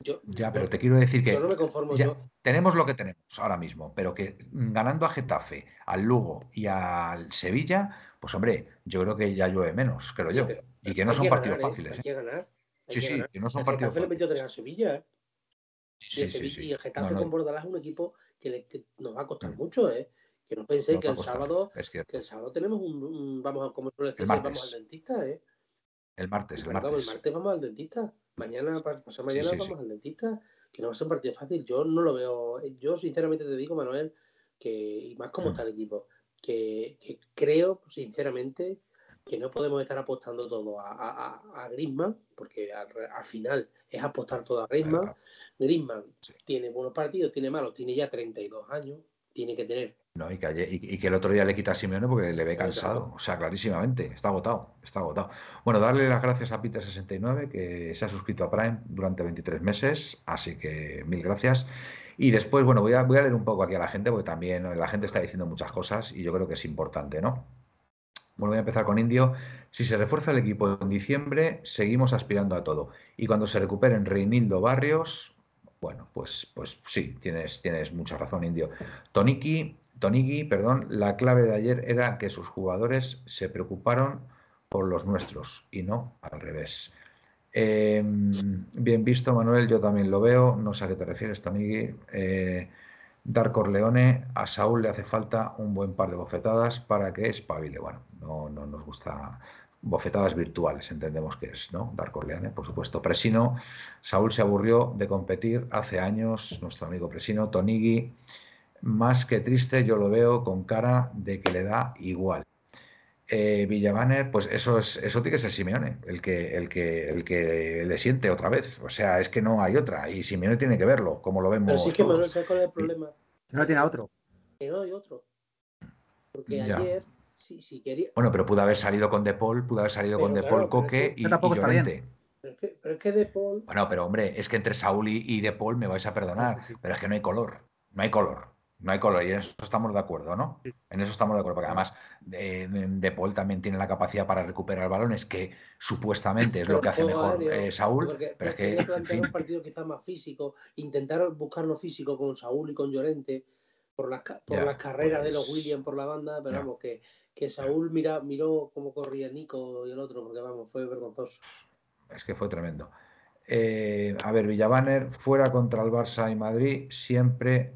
D: Yo,
B: ya, pero te quiero decir que yo no me conformo, tenemos lo que tenemos ahora mismo, pero que ganando a Getafe, al Lugo y al Sevilla, pues hombre, yo creo que ya llueve menos, creo yo. y que no son partidos ¿eh? fáciles.
D: Hay ¿eh? que ganar.
B: sí, sí, que no son
D: partidos fáciles. Le metió a Sevilla, ¿eh? y, el Getafe con Bordalás es un equipo que, nos va a costar mm. mucho, ¿eh? Que no penséis que el sábado que el sábado tenemos un, vamos a como vamos al dentista, ¿eh?
B: El martes,
D: el martes. el martes vamos al dentista. Mañana, vamos al dentista. Que no va a ser un partido fácil. Yo no lo veo. Yo sinceramente te digo, Manuel, que, y más como mm. está el equipo, que, que creo, sinceramente, que no podemos estar apostando todo a, a, a Griezmann, porque al, final es apostar todo a Griezmann. Griezmann tiene buenos partidos, tiene malos, tiene ya 32 años, tiene que tener.
B: No, y que, y, que el otro día le quita a Simeone porque le ve cansado. O sea, clarísimamente, está agotado, está agotado. Bueno, darle las gracias a Peter69, que se ha suscrito a Prime durante 23 meses, así que mil gracias. Y después, bueno, voy a, voy a leer un poco aquí a la gente, porque también la gente está diciendo muchas cosas y yo creo que es importante, ¿no? Bueno, voy a empezar con Indio. Si se refuerza el equipo en diciembre, seguimos aspirando a todo. Y cuando se recuperen Reinildo Barrios, bueno, pues, pues sí, tienes, tienes mucha razón, Indio. Toniki, Toniki, perdón, la clave de ayer era que sus jugadores se preocuparon por los nuestros y no al revés. Em, bien visto, Manuel, yo también lo veo. No sé a qué te refieres, Toniki. Eh, Dar Corleone, a Saúl le hace falta un buen par de bofetadas para que espabile. Bueno, no, no nos gusta bofetadas virtuales, entendemos que es, ¿no? Dar Corleone, por supuesto. Presino, Saúl se aburrió de competir hace años, nuestro amigo Presino, Tonigui, más que triste, yo lo veo con cara de que le da igual. Eh, pues eso es, eso tiene que ser Simeone, el que, el que, el que le siente otra vez. O sea, es que no hay otra. Y Simeone tiene que verlo, como lo vemos.
D: Pero sí que Manuel, ¿sabes cuál es el problema?
C: No tiene otro.
D: Que no hay otro. Porque ayer, si, si, quería.
B: Bueno, pero pudo haber salido con De Paul, pudo haber salido con De Paul, Coque y,
C: tampoco
B: Pero
D: es, que, pero es que De Paul.
B: Bueno, pero hombre, es que entre Saúl y, y De Paul me vais a perdonar, pero es que no hay color. No hay color. No hay color y en eso estamos de acuerdo, ¿no? En eso estamos de acuerdo, porque además de, Paul también tiene la capacidad para recuperar balones, que supuestamente es lo que hace mejor eh, Saúl. pero es que,
D: plantear un partido quizás más físico, intentar buscar lo físico con Saúl y con Llorente por las, por las carreras de los pues, Williams por la banda, pero vamos, que, que Saúl mira, miró cómo corría Nico y el otro, porque vamos, fue vergonzoso.
B: Es que fue tremendo. Eh, a ver, Villabaner, fuera contra el Barça y Madrid, siempre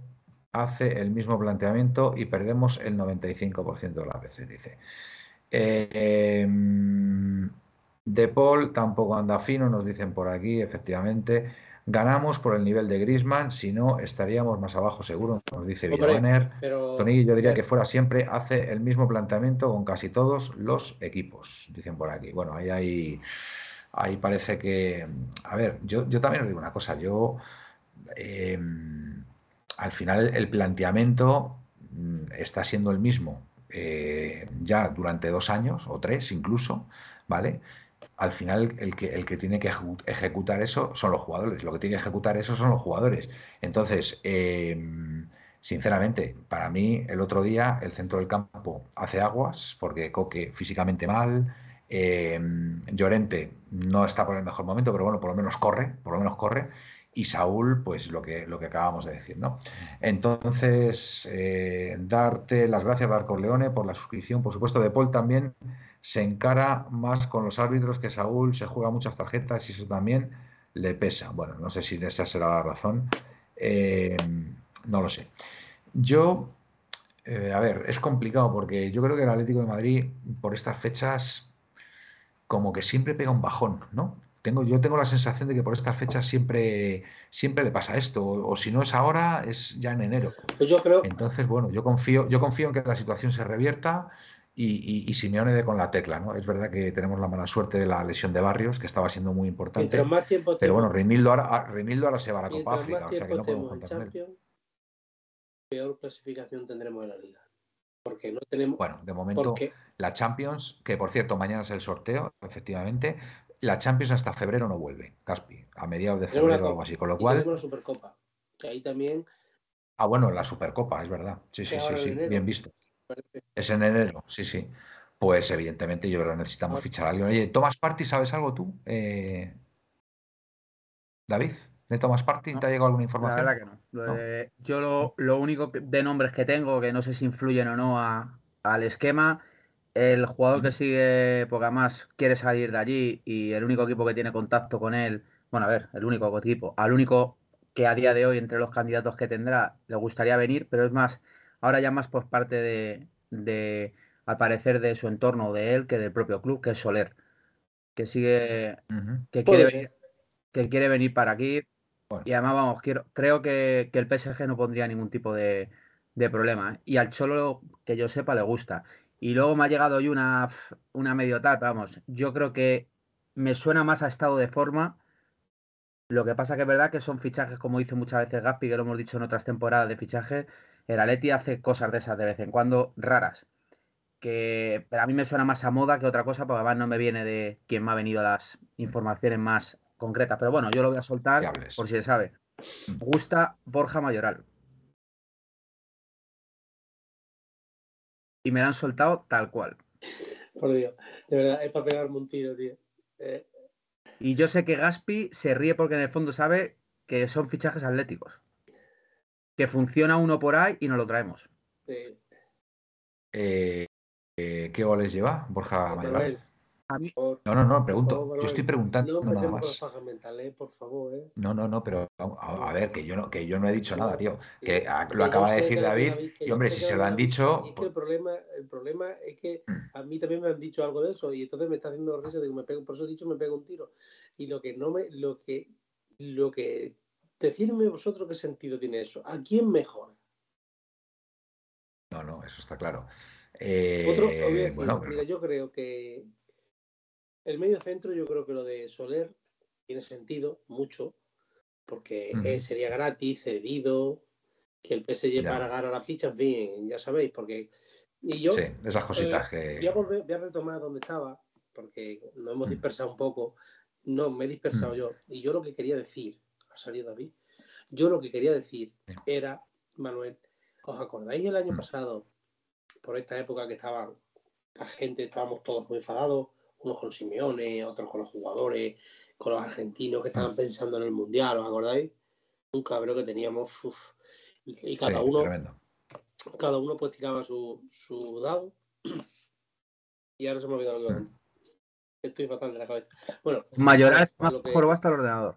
B: hace el mismo planteamiento y perdemos el 95% de las veces, dice. Em, de Paul tampoco anda fino, nos dicen por aquí, efectivamente. Ganamos por el nivel de Grisman, si no estaríamos más abajo seguro, nos dice Villabaner. Tony, yo diría que fuera siempre hace el mismo planteamiento con casi todos los equipos, dicen por aquí. Bueno, ahí hay, ahí parece que, a ver, yo, yo también os digo una cosa, yo eh, al final el planteamiento mm, está siendo el mismo eh, ya durante dos años o tres incluso, ¿vale? Al final el que, el que tiene que ejecutar eso son los jugadores, lo que tiene que ejecutar eso son los jugadores. Entonces, em, sinceramente, para mí el otro día el centro del campo hace aguas porque Coque físicamente mal, em, Llorente no está por el mejor momento, pero bueno, por lo menos corre, por lo menos corre y Saúl, pues lo que, lo que acabamos de decir, ¿no? Entonces, eh, darte las gracias, Darko Leone, por la suscripción. Por supuesto, De Paul también se encara más con los árbitros que Saúl, se juega muchas tarjetas y eso también le pesa. Bueno, no sé si esa será la razón, eh, no lo sé. Yo, eh, a ver, es complicado porque yo creo que el Atlético de Madrid, por estas fechas, como que siempre pega un bajón, ¿no? tengo, yo tengo la sensación de que por estas fechas siempre, siempre le pasa esto, o, si no es ahora, es ya en enero.
D: Pues yo creo...
B: Entonces, bueno, yo confío, yo confío en que la situación se revierta y, y, Simeone de con la tecla, ¿no? Es verdad que tenemos la mala suerte de la lesión de Barrios, que estaba siendo muy importante.
D: más tiempo
B: pero bueno, Reinildo ahora, ah, ahora se va a la Copa África, o sea que no podemos contar
D: Peor clasificación tendremos en la liga. Porque no tenemos.
B: Bueno, de momento, la Champions, que por cierto, mañana es el sorteo, efectivamente, la Champions hasta febrero no vuelve, Caspi, a mediados de febrero o algo así. Con lo cual.
D: la Supercopa, que ahí también.
B: Ah, bueno, la Supercopa, es verdad. Sí, sí, sí, sí, bien visto. Es en enero, sí, sí. Pues evidentemente yo creo que necesitamos fichar a alguien. Oye, ¿Tomas Party sabes algo tú? Eh... David, ¿de Thomas Party te ha llegado alguna información?
C: La verdad que no. Yo lo, único de nombres que tengo, que no sé si influyen o no al esquema, el jugador que sigue, porque además quiere salir de allí y el único equipo que tiene contacto con él, bueno, a ver, el único equipo, al único que a día de hoy entre los candidatos que tendrá le gustaría venir, pero es más, ahora ya más por parte de, al parecer, de su entorno, de él, que del propio club, que es Soler, que sigue, que, quiere venir, que quiere venir para aquí. Y además, vamos, quiero, creo que, el PSG no pondría ningún tipo de, problema. ¿eh? Y al Cholo, que yo sepa, le gusta. Y luego me ha llegado hoy una, una medio tal, vamos, yo creo que me suena más a estado de forma. Lo que pasa que es verdad que son fichajes, como dice muchas veces Gaspi, que lo hemos dicho en otras temporadas de fichajes, el Atleti hace cosas de esas de vez en cuando raras. Que pero a mí me suena más a moda que otra cosa, porque además no me viene de quien me ha venido las informaciones más concretas. Pero bueno, yo lo voy a soltar por si se sabe. Me gusta Borja Mayoral. Y me lo han soltado tal cual.
D: Por Dios, de verdad, es para pegarme un tiro, tío. Eh,
C: Y yo sé que Gaspi se ríe porque en el fondo sabe que son fichajes atléticos. Que funciona uno por ahí y nos lo traemos.
D: eh,
B: Eh, eh, ¿Qué goles lleva Borja
D: Manuel,
B: Mayoral?
C: A mí,
D: por-
B: No, no, no, pregunto.
D: favor,
B: Yo estoy preguntando
D: No
B: nada más.
D: pajas mentales, por favor, ¿eh?
B: No, no, no, pero a, a ver, que yo no, que yo no he dicho nada, tío. Que a- lo acaba de decir David. Y hombre, si se
D: lo
B: han dicho,
D: es que el problema, el problema es que
B: Mm.
D: a mí también me han dicho algo de eso y entonces me está haciendo risa de que me pego, por eso he dicho me pego un tiro. Y lo que no me, lo que, lo que, decirme vosotros qué sentido tiene eso. ¿A quién mejor?
B: no, no, eso está claro. Eh,
D: Otro, decir,
B: bueno, pero-
D: mira, yo creo que el medio centro, yo creo que lo de Soler tiene sentido mucho, porque eh, sería gratis, cedido, que el PSG
B: Ya.
D: pagara las fichas, bien, ya sabéis, porque. Y yo
B: sí, esas cositas
D: voy a
B: que.
D: volver, voy a retomar donde estaba, porque nos hemos
B: Mm.
D: dispersado un poco. No, me he dispersado
B: Mm.
D: yo. Y yo lo que quería decir, salido David, yo lo que quería decir era, Manuel, ¿os acordáis el año
B: Mm.
D: pasado, por esta época que estaban la gente, estábamos todos muy enfadados, unos con Simeone, otros con los jugadores, con los argentinos que
B: Mm.
D: estaban pensando en el Mundial, ¿os acordáis? Un cabrón que teníamos, uf, y, y cada
B: sí,
D: uno
B: tremendo.
D: cada uno pues tiraba su, su dado y ahora se me ha olvidado lo que. Estoy fatal de la cabeza. Bueno,
C: Mayoral más
D: que-
C: jorobado hasta el ordenador.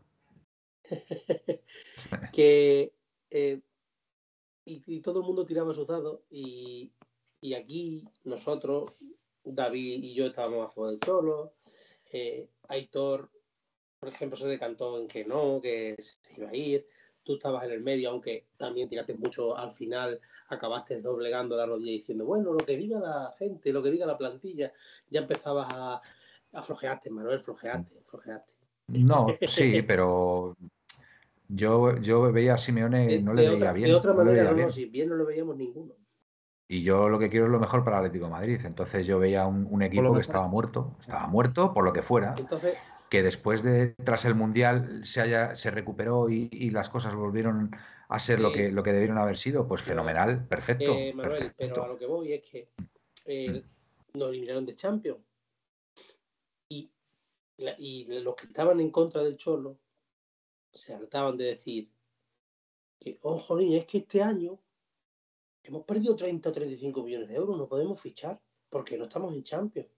D: que eh, y, todo el mundo tiraba sus dados y, y aquí nosotros, David y yo estábamos a favor del Cholo, eh, Aitor, por ejemplo, se decantó en que no, que se iba a ir, tú estabas en el medio, aunque también tiraste mucho al final, acabaste doblegando la rodilla diciendo, bueno, lo que diga la gente, lo que diga la plantilla, ya empezabas a, a flojearte, Manuel, flojeaste, flojeaste.
B: No, sí, pero yo, yo veía a Simeone y no le veía
D: otra,
B: bien.
D: de otra manera, no,
B: bien.
D: no, si bien no lo veíamos ninguno.
B: Y yo lo que quiero es lo mejor para el Atlético de Madrid. Entonces yo veía un, un equipo que
C: mejor.
B: estaba muerto, estaba muerto por lo que fuera,
D: Entonces,
B: que después de, tras el Mundial, se, haya, se recuperó y, y las cosas volvieron a ser lo
D: Eh,
B: que, lo que debieron haber sido, pues
D: yo-
B: fenomenal, perfecto.
D: eh, Manuel, pero a lo que voy es que eh, nos eliminaron de Champions. Y, la- y los que estaban en contra del Cholo se hartaban de decir que, oh, jolín, es que este año hemos perdido 30 o 35 millones de euros, no podemos fichar porque no estamos en Champions.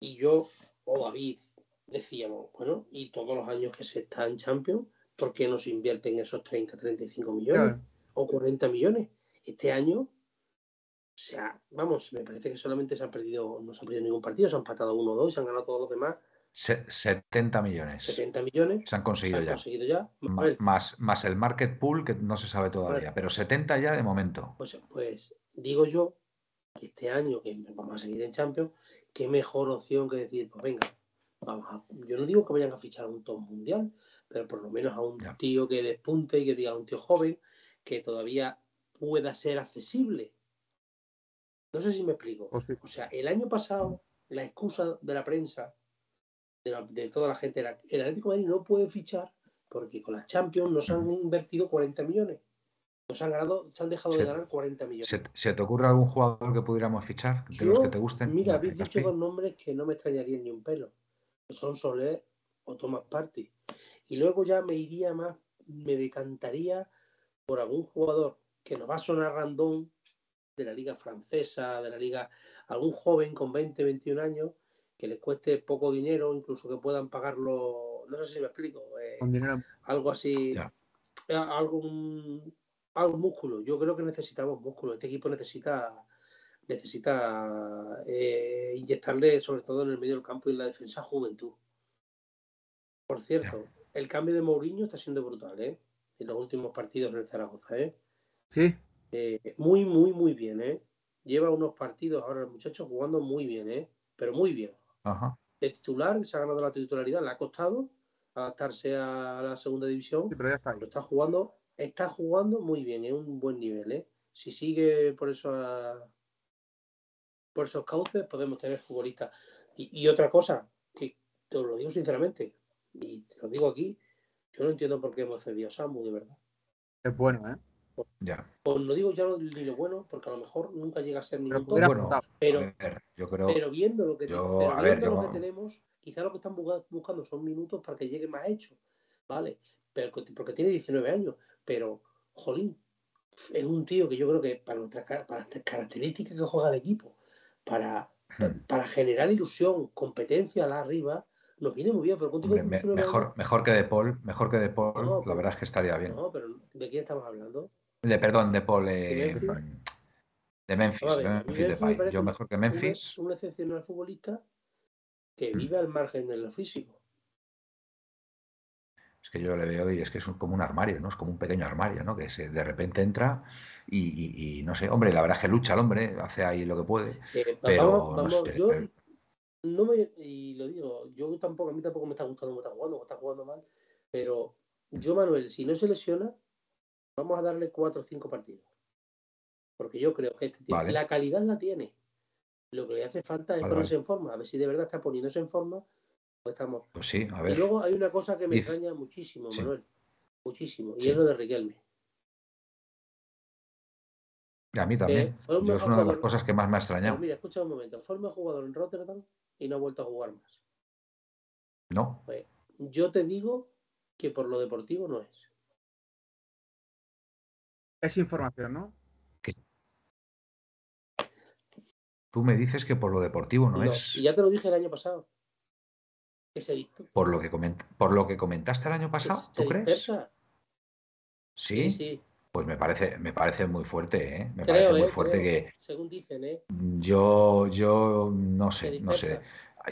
D: Y yo o David decíamos, bueno, y todos los años que se está en Champions, ¿por qué no se invierten esos 30, 35 millones
C: Claro.
D: o 40 millones? Este año, o sea, vamos, me parece que solamente se han perdido, no se han perdido ningún partido, se han empatado uno o dos, se han ganado todos los demás,
B: Se- 70 millones
D: 70 millones,
B: se han
D: se
B: conseguido
D: han
B: ya.
D: conseguido
B: Más, más el market pool que no se sabe todavía,
D: Vale.
B: pero 70 ya de momento.
D: Pues, pues digo yo que este año que vamos a seguir en Champions, qué mejor opción que decir, pues venga, vamos a, yo no digo que vayan a fichar a un top mundial, pero por lo menos a un
B: Ya.
D: tío que despunte y que diga a un tío joven que todavía pueda ser accesible. No sé si me explico.
C: Pues sí.
D: O sea, el año pasado, la excusa de la prensa, de, la- de toda la gente, el Atlético de Madrid no puede fichar porque con las Champions nos han invertido 40 millones. Nos han ganado, se han dejado de ganar 40 millones.
B: ¿Se, se te ocurre algún jugador que pudiéramos fichar de
D: Yo,
B: los que te gusten?
D: Mira, habéis dicho dos nombres que no me extrañarían ni un pelo. Son Soler o Thomas Party. Y luego ya me iría más, me decantaría por algún jugador que nos va a sonar random de la liga francesa, de la liga, algún joven con 20, 21 años, que les cueste poco dinero, incluso que puedan pagarlo, no sé si me explico, eh,
C: Con dinero.
D: algo así, un- algo músculo. Yo creo que necesitamos músculo. Este equipo necesita necesita eh, inyectarle, sobre todo en el medio del campo y en la defensa, juventud. Por cierto, el cambio de Mourinho está siendo brutal, ¿eh? En los últimos partidos en el Zaragoza, ¿eh?
C: Sí,
D: Eh, muy, muy, muy bien, ¿eh? Lleva unos partidos ahora el muchacho jugando muy bien, ¿eh? Pero muy bien.
B: Ajá.
D: De titular, se ha ganado la titularidad, le ha costado adaptarse a la segunda división,
C: sí, pero ya está ahí.
D: pero está jugando está jugando muy bien, es un buen nivel, ¿eh? Si sigue por eso por esos cauces, podemos tener futbolistas. Y, otra cosa, que te lo digo sinceramente, y te lo digo aquí, yo no entiendo por qué hemos cedido a Samu, de verdad.
C: Es bueno, ¿eh?
B: Ya.
D: Pues no digo ya lo, ni lo bueno, porque a lo mejor nunca llega a ser ni
B: pero,
D: bueno, pero,
B: yo creo,
D: pero viendo lo que, pero viendo lo que tenemos, quizá lo que están buscando son minutos para que llegue más hecho, ¿vale? Pero, porque tiene 19 años, pero, jolín, es un tío que yo creo que para, nuestras, para las características que juega el equipo, para, hmm. para generar ilusión, competencia a la arriba, nos viene muy bien. Pero
B: Hombre, mejor, mejor que De Paul, mejor que De Paul, la verdad es que estaría bien.
D: No, pero ¿de quién estamos hablando?
B: De, perdón, de Paul. Eh, ¿De, Memphis? Memphis, Yo mejor que Memphis.
D: Un, excepcional futbolista que mm. vive al margen de lo físico.
B: Es que yo le veo y es que es como un armario, ¿no? Es como un pequeño armario, ¿no? Que se, de repente entra y, no sé, hombre, la verdad es que lucha el hombre, hace ahí lo que puede. Eh, pero, vamos,
D: yo no me, y lo digo, yo tampoco, a mí tampoco me está gustando cómo está jugando, está jugando mal, pero yo, Manuel, si no se lesiona, vamos a darle cuatro o cinco partidos. Porque yo creo que este la calidad la tiene. Lo que le hace falta es ponerse en forma. A ver si de verdad está poniéndose en forma. Pues estamos.
B: Pues sí, a ver.
D: Y luego hay una cosa que me extraña muchísimo, Manuel. Muchísimo. Y es lo de Riquelme.
B: Y a mí también. es una de las cosas que más me ha extrañado.
D: mira, escucha un momento. Fue el mejor jugador en Rotterdam y no ha vuelto a jugar más.
B: No.
D: Pues, yo te digo que por lo deportivo no es.
C: Es información, ¿no?
B: Tú me dices que por lo deportivo no, es.
D: Y ya te lo dije el año pasado.
B: Por lo que, por lo que comentaste el año pasado, ¿tú crees?
D: ¿Sí? sí,
B: Pues me parece, me parece muy fuerte, ¿eh? Me parece muy
D: eh,
B: fuerte que.
D: Según dicen, ¿eh?
B: Yo, yo no sé, no sé.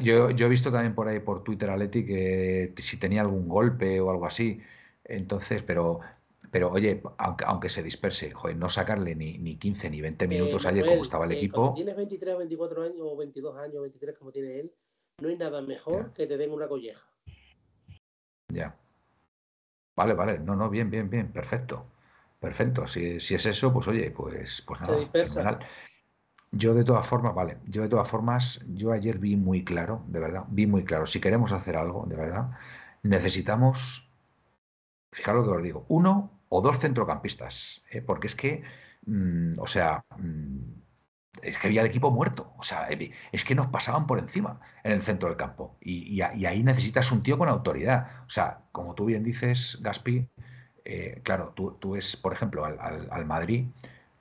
B: Yo, yo he visto también por ahí por Twitter a Leti que si tenía algún golpe o algo así. Entonces, pero pero oye, aunque, se disperse, joder, no sacarle ni, ni 15 ni 20 minutos ayer como estaba el
D: eh,
B: equipo.
D: tienes 23, 24 años o 22 años, 23 como tiene él, no hay nada mejor que te den una colleja.
B: Ya. Vale, vale, no, no, bien, bien, bien, perfecto. Perfecto. Si, si es eso, pues oye, pues, pues nada. Yo de todas formas, vale, yo de todas formas, yo ayer vi muy claro, de verdad, vi muy claro, si queremos hacer algo, de verdad, necesitamos, fijaros lo que os digo, uno, o dos centrocampistas, ¿eh? porque es que, mm, o sea, mm, es que había el equipo muerto, o sea, eh, es que nos pasaban por encima en el centro del campo. Y, ahí necesitas un tío con autoridad, o sea, como tú bien dices, Gaspi, eh, claro, tú, tú ves, por ejemplo, al, Madrid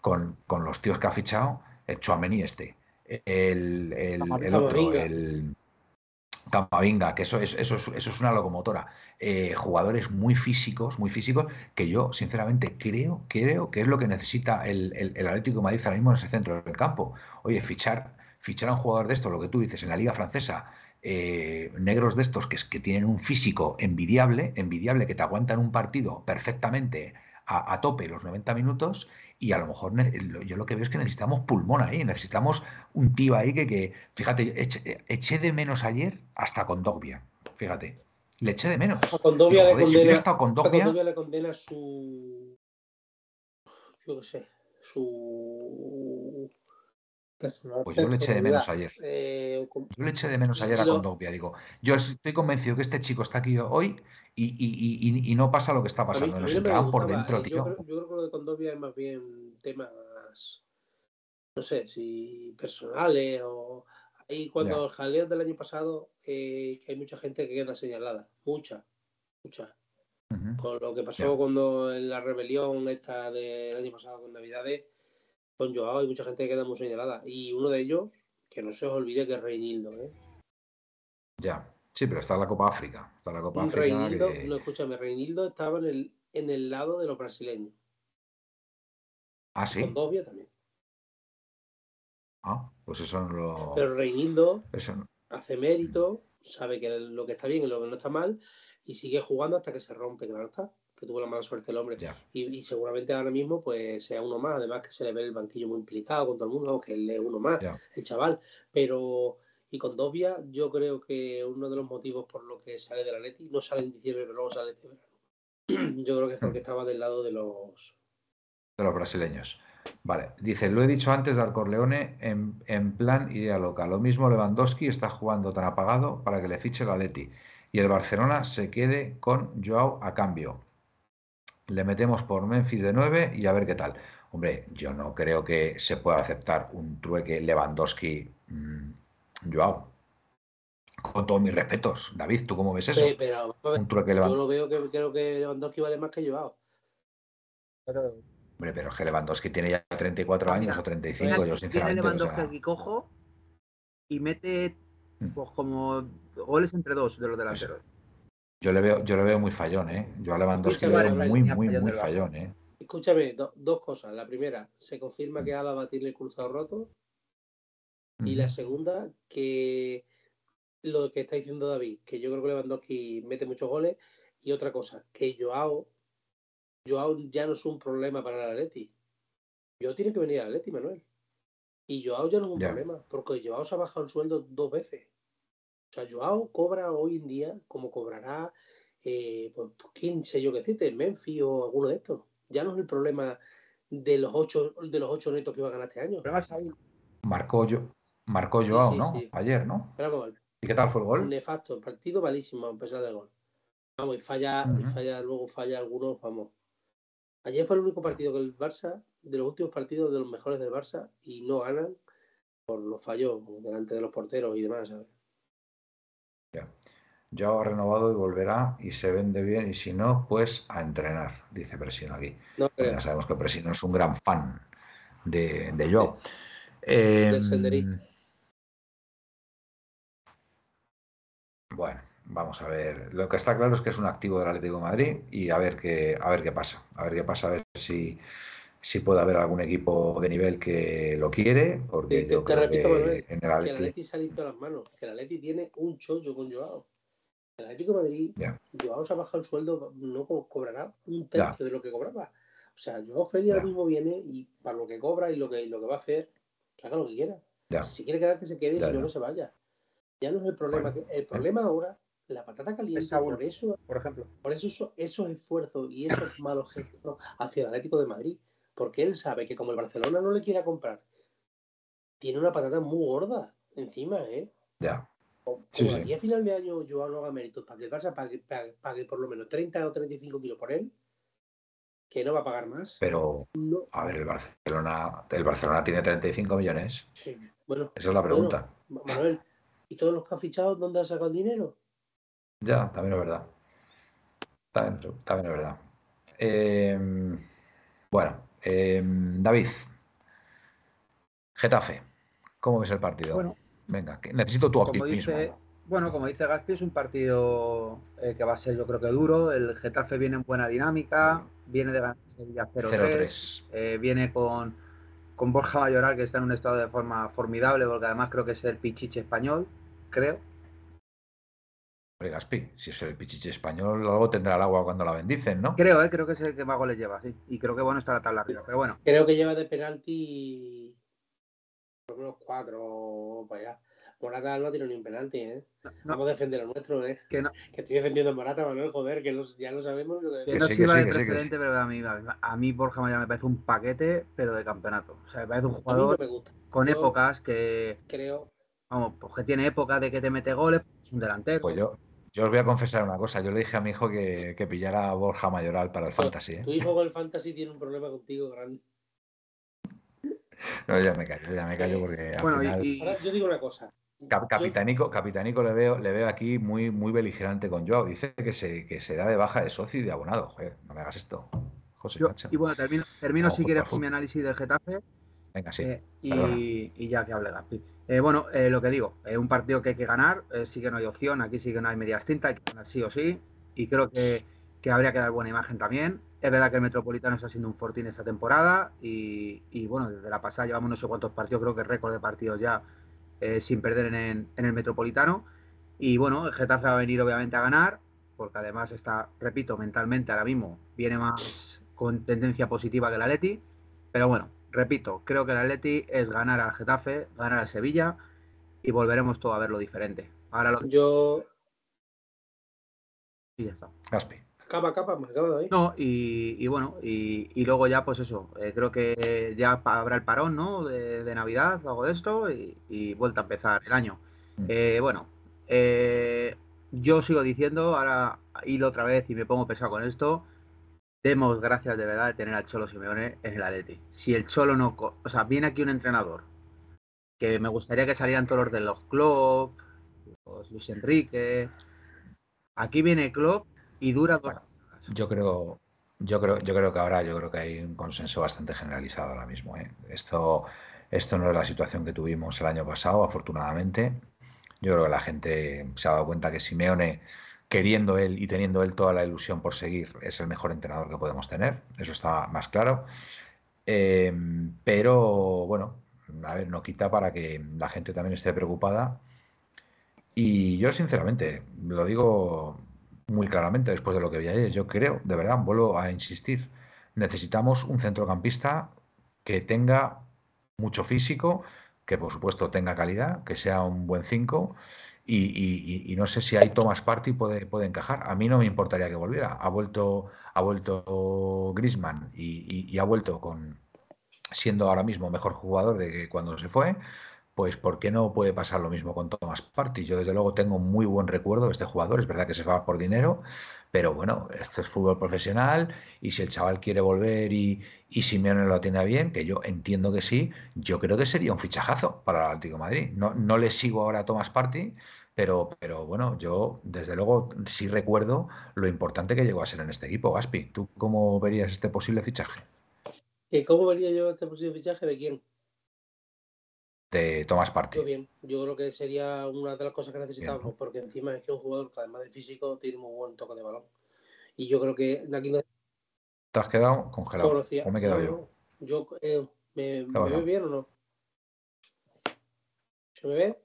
B: con, los tíos que ha fichado, el Chuamení este, el, el, el otro, el Camavinga, que eso es, eso es, eso es una locomotora. Eh, jugadores muy físicos, muy físicos, que yo sinceramente creo, creo que es lo que necesita el, el, Atlético Madrid ahora mismo en ese centro del campo. Oye, fichar, fichar a un jugador de esto, lo que tú dices, en la Liga Francesa, eh, negros de estos que, que tienen un físico envidiable, envidiable, que te aguantan un partido perfectamente a, tope los 90 minutos y a lo mejor yo lo que veo es que necesitamos pulmón ahí, necesitamos un tío ahí que, que fíjate, eché, de menos ayer hasta con Dogbia, fíjate, le eché de menos.
D: A Condovia, le, condena, le condena su, yo qué sé, su
B: pues yo le eché de menos ayer. Eh, yo le eché de menos ayer a Condovia. Digo, yo estoy convencido que este chico está aquí hoy y, no pasa lo que está pasando. Nos entraban por dentro,
D: tío. Yo creo, yo creo, que lo de Condovia es más bien temas, no sé, si personales o. Ahí cuando el jaleo del año pasado, eh, que hay mucha gente que queda señalada. Mucha, mucha. Con lo que pasó cuando en la rebelión esta del año pasado con Navidades con Joao hay mucha gente que queda muy señalada. Y uno de ellos, que no se os olvide que es Reinildo. ¿eh?
B: Ya, sí, pero está en la Copa África. Está la Copa África
D: Reinildo, no escúchame, Reinildo estaba en el, en el lado de los brasileños.
B: Ah, sí.
D: Con Dobia también.
B: Ah, pues eso no lo.
D: Pero Reinildo hace mérito, sabe que lo que está bien y lo que no está mal, y sigue jugando hasta que se rompe, claro está que tuvo la mala suerte el hombre. Y, seguramente ahora mismo pues sea uno más, además que se le ve el banquillo muy implicado con todo el mundo, que él es uno más, el chaval. Pero, y con Dobia, yo creo que uno de los motivos por lo que sale de la Leti, no sale en diciembre, pero luego sale este verano. Yo creo que es porque estaba del lado de los...
B: De los brasileños. Vale, dice, lo he dicho antes de Corleone en, en plan idea loca. Lo mismo Lewandowski está jugando tan apagado para que le fiche la Leti y el Barcelona se quede con Joao a cambio. Le metemos por Memphis de 9 y a ver qué tal. Hombre, yo no creo que se pueda aceptar un trueque Lewandowski-Joao. Con todos mis respetos. David, ¿tú cómo ves eso?
D: Sí, pero un trueque yo lo veo que creo que Lewandowski vale más que Joao.
B: Hombre, pero es que Lewandowski tiene ya 34 ah, años o 35, yo sinceramente. Tiene
C: Lewandowski aquí cojo y mete mm. pues, como goles entre dos de los pues delanteros.
B: Yo le veo, yo le veo muy fallón, ¿eh? Yo a Lewandowski le veo muy, muy, muy fallón, ¿eh?
D: Escúchame, dos cosas. La primera, se confirma que Álava tiene el cruzado roto. Y la segunda, que lo que está diciendo David, que yo creo que Lewandowski mete muchos goles. Y otra cosa, que Joao, Joao ya no es un problema para el Atleti. Joao tiene que venir al Atleti, Manuel. Y Joao ya no es un problema, porque Joao se ha bajado el sueldo dos veces. O sea, Joao cobra hoy en día como cobrará, eh, pues, quién sé yo qué decirte, Memphis o alguno de estos. Ya no es el problema de los ocho, de los ocho netos que va a ganar este año.
B: Marcó, yo, marcó Joao, ¿no? Ayer, ¿no? ¿Y qué tal fue el gol?
D: Nefasto, partido malísimo a pesar del gol. Vamos, y falla, y falla, luego falla algunos, vamos. Ayer fue el único partido que el Barça, de los últimos partidos de los mejores del Barça, y no ganan por los fallos delante de los porteros y demás, ¿sabes?
B: Ya. ha renovado y volverá y se vende bien y si no, pues a entrenar, dice Presino aquí. ya sabemos que Presino es un gran fan de, de yo. Em, bueno, vamos a ver. Lo que está claro es que es un activo del Atlético de Madrid y a ver qué, a ver qué pasa. A ver qué pasa, a ver si, si puede haber algún equipo de nivel que lo quiere. Porque
D: te, te repito, que, en el Atleti... que el Atleti se ha limpiado las manos, que el Atleti tiene un chollo con Joao. El Atlético de Madrid, Joao se ha bajado el sueldo, no cobrará un tercio de lo que cobraba. O sea, Joao Félix ahora mismo viene y para lo que cobra y lo que, lo que va a hacer, que haga lo que quiera. Si quiere quedar, que se quede y si no, que se vaya. Ya no es el problema. El problema ahora, la patata caliente, por eso, por ejemplo, por eso esos esfuerzos y esos malos gestos hacia el Atlético de Madrid porque él sabe que como el Barcelona no le quiera comprar, tiene una patata muy gorda encima, ¿eh?
B: Ya.
D: Como aquí a final de año yo no haga méritos para que el Barça pague, por lo menos 30 o 35 kilos por él, que no va a pagar más.
B: Pero, a ver, el Barcelona, el Barcelona tiene 35 millones.
D: Sí, bueno.
B: Esa es la pregunta.
D: Manuel, ¿y todos los que ha fichado dónde ha sacado el dinero?
B: Ya, también es verdad. También, también es verdad. Eh, bueno, Em, David, Getafe, ¿cómo ves el partido? Bueno, Venga, necesito tu optimismo.
C: bueno, como dice Gaspi, es un partido eh, que va a ser yo creo que duro. El Getafe viene en buena dinámica, viene de ganar Sevilla 0-3, eh, viene con, con Borja Mayoral que está en un estado de forma formidable, porque además creo que es el pichiche español, creo.
B: Gaspi, si es el pichiche español, luego tendrá el agua cuando la bendicen, ¿no?
C: Creo, ¿eh? creo que es el que más goles lleva, sí. Y creo que bueno está la tabla arriba, pero bueno.
D: Creo que lleva de penalti por unos cuatro para allá. Morata no tiene ni un penalti, ¿eh? Vamos a defender lo nuestro, ¿eh? Que, no. que estoy defendiendo a Morata, Manuel, joder, que ya lo sabemos.
C: Que, no sirva de precedente, pero a mí, a mí Borja Mayoral me parece un paquete, pero de campeonato. O sea, me parece un jugador con épocas que...
D: Creo...
C: Vamos, pues que tiene época de que te mete goles, es un delantero.
B: Pues yo, yo os voy a confesar una cosa. Yo le dije a mi hijo que, pillara a Borja Mayoral para el Fantasy. ¿eh?
D: Tu hijo con el Fantasy tiene un problema contigo grande.
B: No, ya me callo, ya me callo porque. Bueno,
D: yo digo una cosa.
B: capitanico, Capitanico le veo, le veo aquí muy, muy beligerante con Joao. Dice que se, que se da de baja de socio y de abonado. Joder, no me hagas esto. José
C: y bueno, termino, termino si quieres con mi análisis del Getafe.
B: Venga, sí.
C: Eh, y, ya que hable Gaspi. Eh, bueno, eh, lo que digo, es un partido que hay que ganar, sí que no hay opción, aquí sí que no hay media tinta, hay que ganar sí o sí, y creo que, habría que dar buena imagen también. Es verdad que el Metropolitano está siendo un fortín esta temporada y, bueno, desde la pasada llevamos no sé cuántos partidos, creo que récord de partidos ya sin perder en, en, el Metropolitano. Y bueno, el Getafe va a venir obviamente a ganar, porque además está, repito, mentalmente ahora mismo viene más con tendencia positiva que el Atleti, pero bueno, repito, creo que el Atleti es ganar al Getafe, ganar al Sevilla y volveremos todo a verlo diferente. Ahora lo...
D: Yo.
C: Y ya está.
B: Gaspi.
D: Capa, capa, me acabo de
C: No, y, bueno, y, luego ya, pues eso, eh, creo que ya habrá el parón, ¿no? De, Navidad o algo de esto y, vuelta a empezar el año. Mm. Eh, bueno, eh, yo sigo diciendo, ahora hilo otra vez y me pongo pesado con esto. Demos gracias de verdad de tener al Cholo Simeone en el Atleti. Si el Cholo no. O sea, viene aquí un entrenador que me gustaría que salieran todos los de los Klopp, los Luis Enrique. Aquí viene Klopp y dura dos
B: Yo creo, yo creo, yo creo que ahora yo creo que hay un consenso bastante generalizado ahora mismo. ¿eh? Esto, esto no es la situación que tuvimos el año pasado, afortunadamente. Yo creo que la gente se ha dado cuenta que Simeone, queriendo él y teniendo él toda la ilusión por seguir, es el mejor entrenador que podemos tener. Eso está más claro. Em, pero bueno, a ver, no quita para que la gente también esté preocupada. Y yo, sinceramente, lo digo muy claramente después de lo que vi ayer. Yo creo, de verdad, vuelvo a insistir, necesitamos un centrocampista que tenga mucho físico, que por supuesto tenga calidad, que sea un buen 5 y, no sé si ahí Thomas Party puede, puede encajar. A mí no me importaría que volviera. Ha vuelto, ha vuelto Grisman y, ha vuelto con siendo ahora mismo mejor jugador de que cuando se fue pues ¿por qué no puede pasar lo mismo con Thomas Partey? Yo desde luego tengo muy buen recuerdo de este jugador, es verdad que se va por dinero, pero bueno, esto es fútbol profesional y si el chaval quiere volver y, y Simeone lo atiende bien, que yo entiendo que sí, yo creo que sería un fichajazo para el Atlético Madrid. No, no le sigo ahora a Thomas Partey, pero, pero bueno, yo desde luego sí recuerdo lo importante que llegó a ser en este equipo. Gaspi, ¿tú cómo verías este posible fichaje?
D: ¿Cómo vería yo este posible fichaje de quién?
B: De Tomás Partey.
D: bien, yo creo que sería una de las cosas que necesitamos, porque encima es que un jugador que además de físico tiene muy buen toque de balón. Y yo creo que aquí no...
B: ¿Te has quedado congelado? ¿O me he quedado yo?
D: Yo, eh, ¿me, ¿me ve bien o no? ¿Se me ve?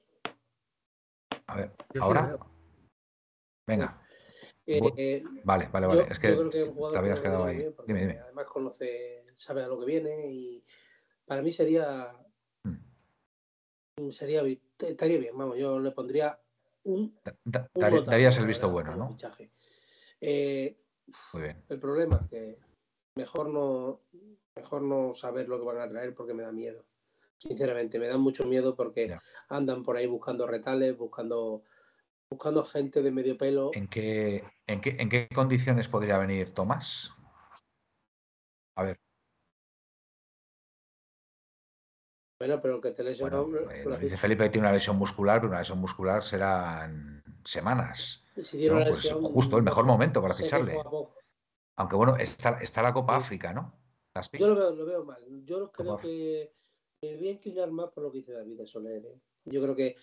B: A ver, ¿ahora? Venga. Eh, vale, vale, vale. es que, te habías quedado ahí. dime, dime.
D: Además conoce, sabe a lo que viene y para mí sería sería estaría bien, vamos, yo le pondría un.
B: darías el visto bueno, ¿no?
D: Eh, Muy bien. El problema es que mejor no, mejor no saber lo que van a traer porque me da miedo. Sinceramente, me da mucho miedo porque andan por ahí buscando retales, buscando buscando gente de medio pelo.
B: ¿En qué, en qué, en qué condiciones podría venir Tomás? A ver.
D: Bueno, pero que te lesionó.
B: Bueno, dice Felipe que tiene una lesión muscular, pero una lesión muscular serán semanas. Si pues justo el mejor momento para ficharle. Aunque bueno, está, está la Copa África, ¿no?
D: Yo lo veo, lo veo mal. Yo creo que me voy a inclinar más por lo que dice David de Soler. ¿eh? Yo creo que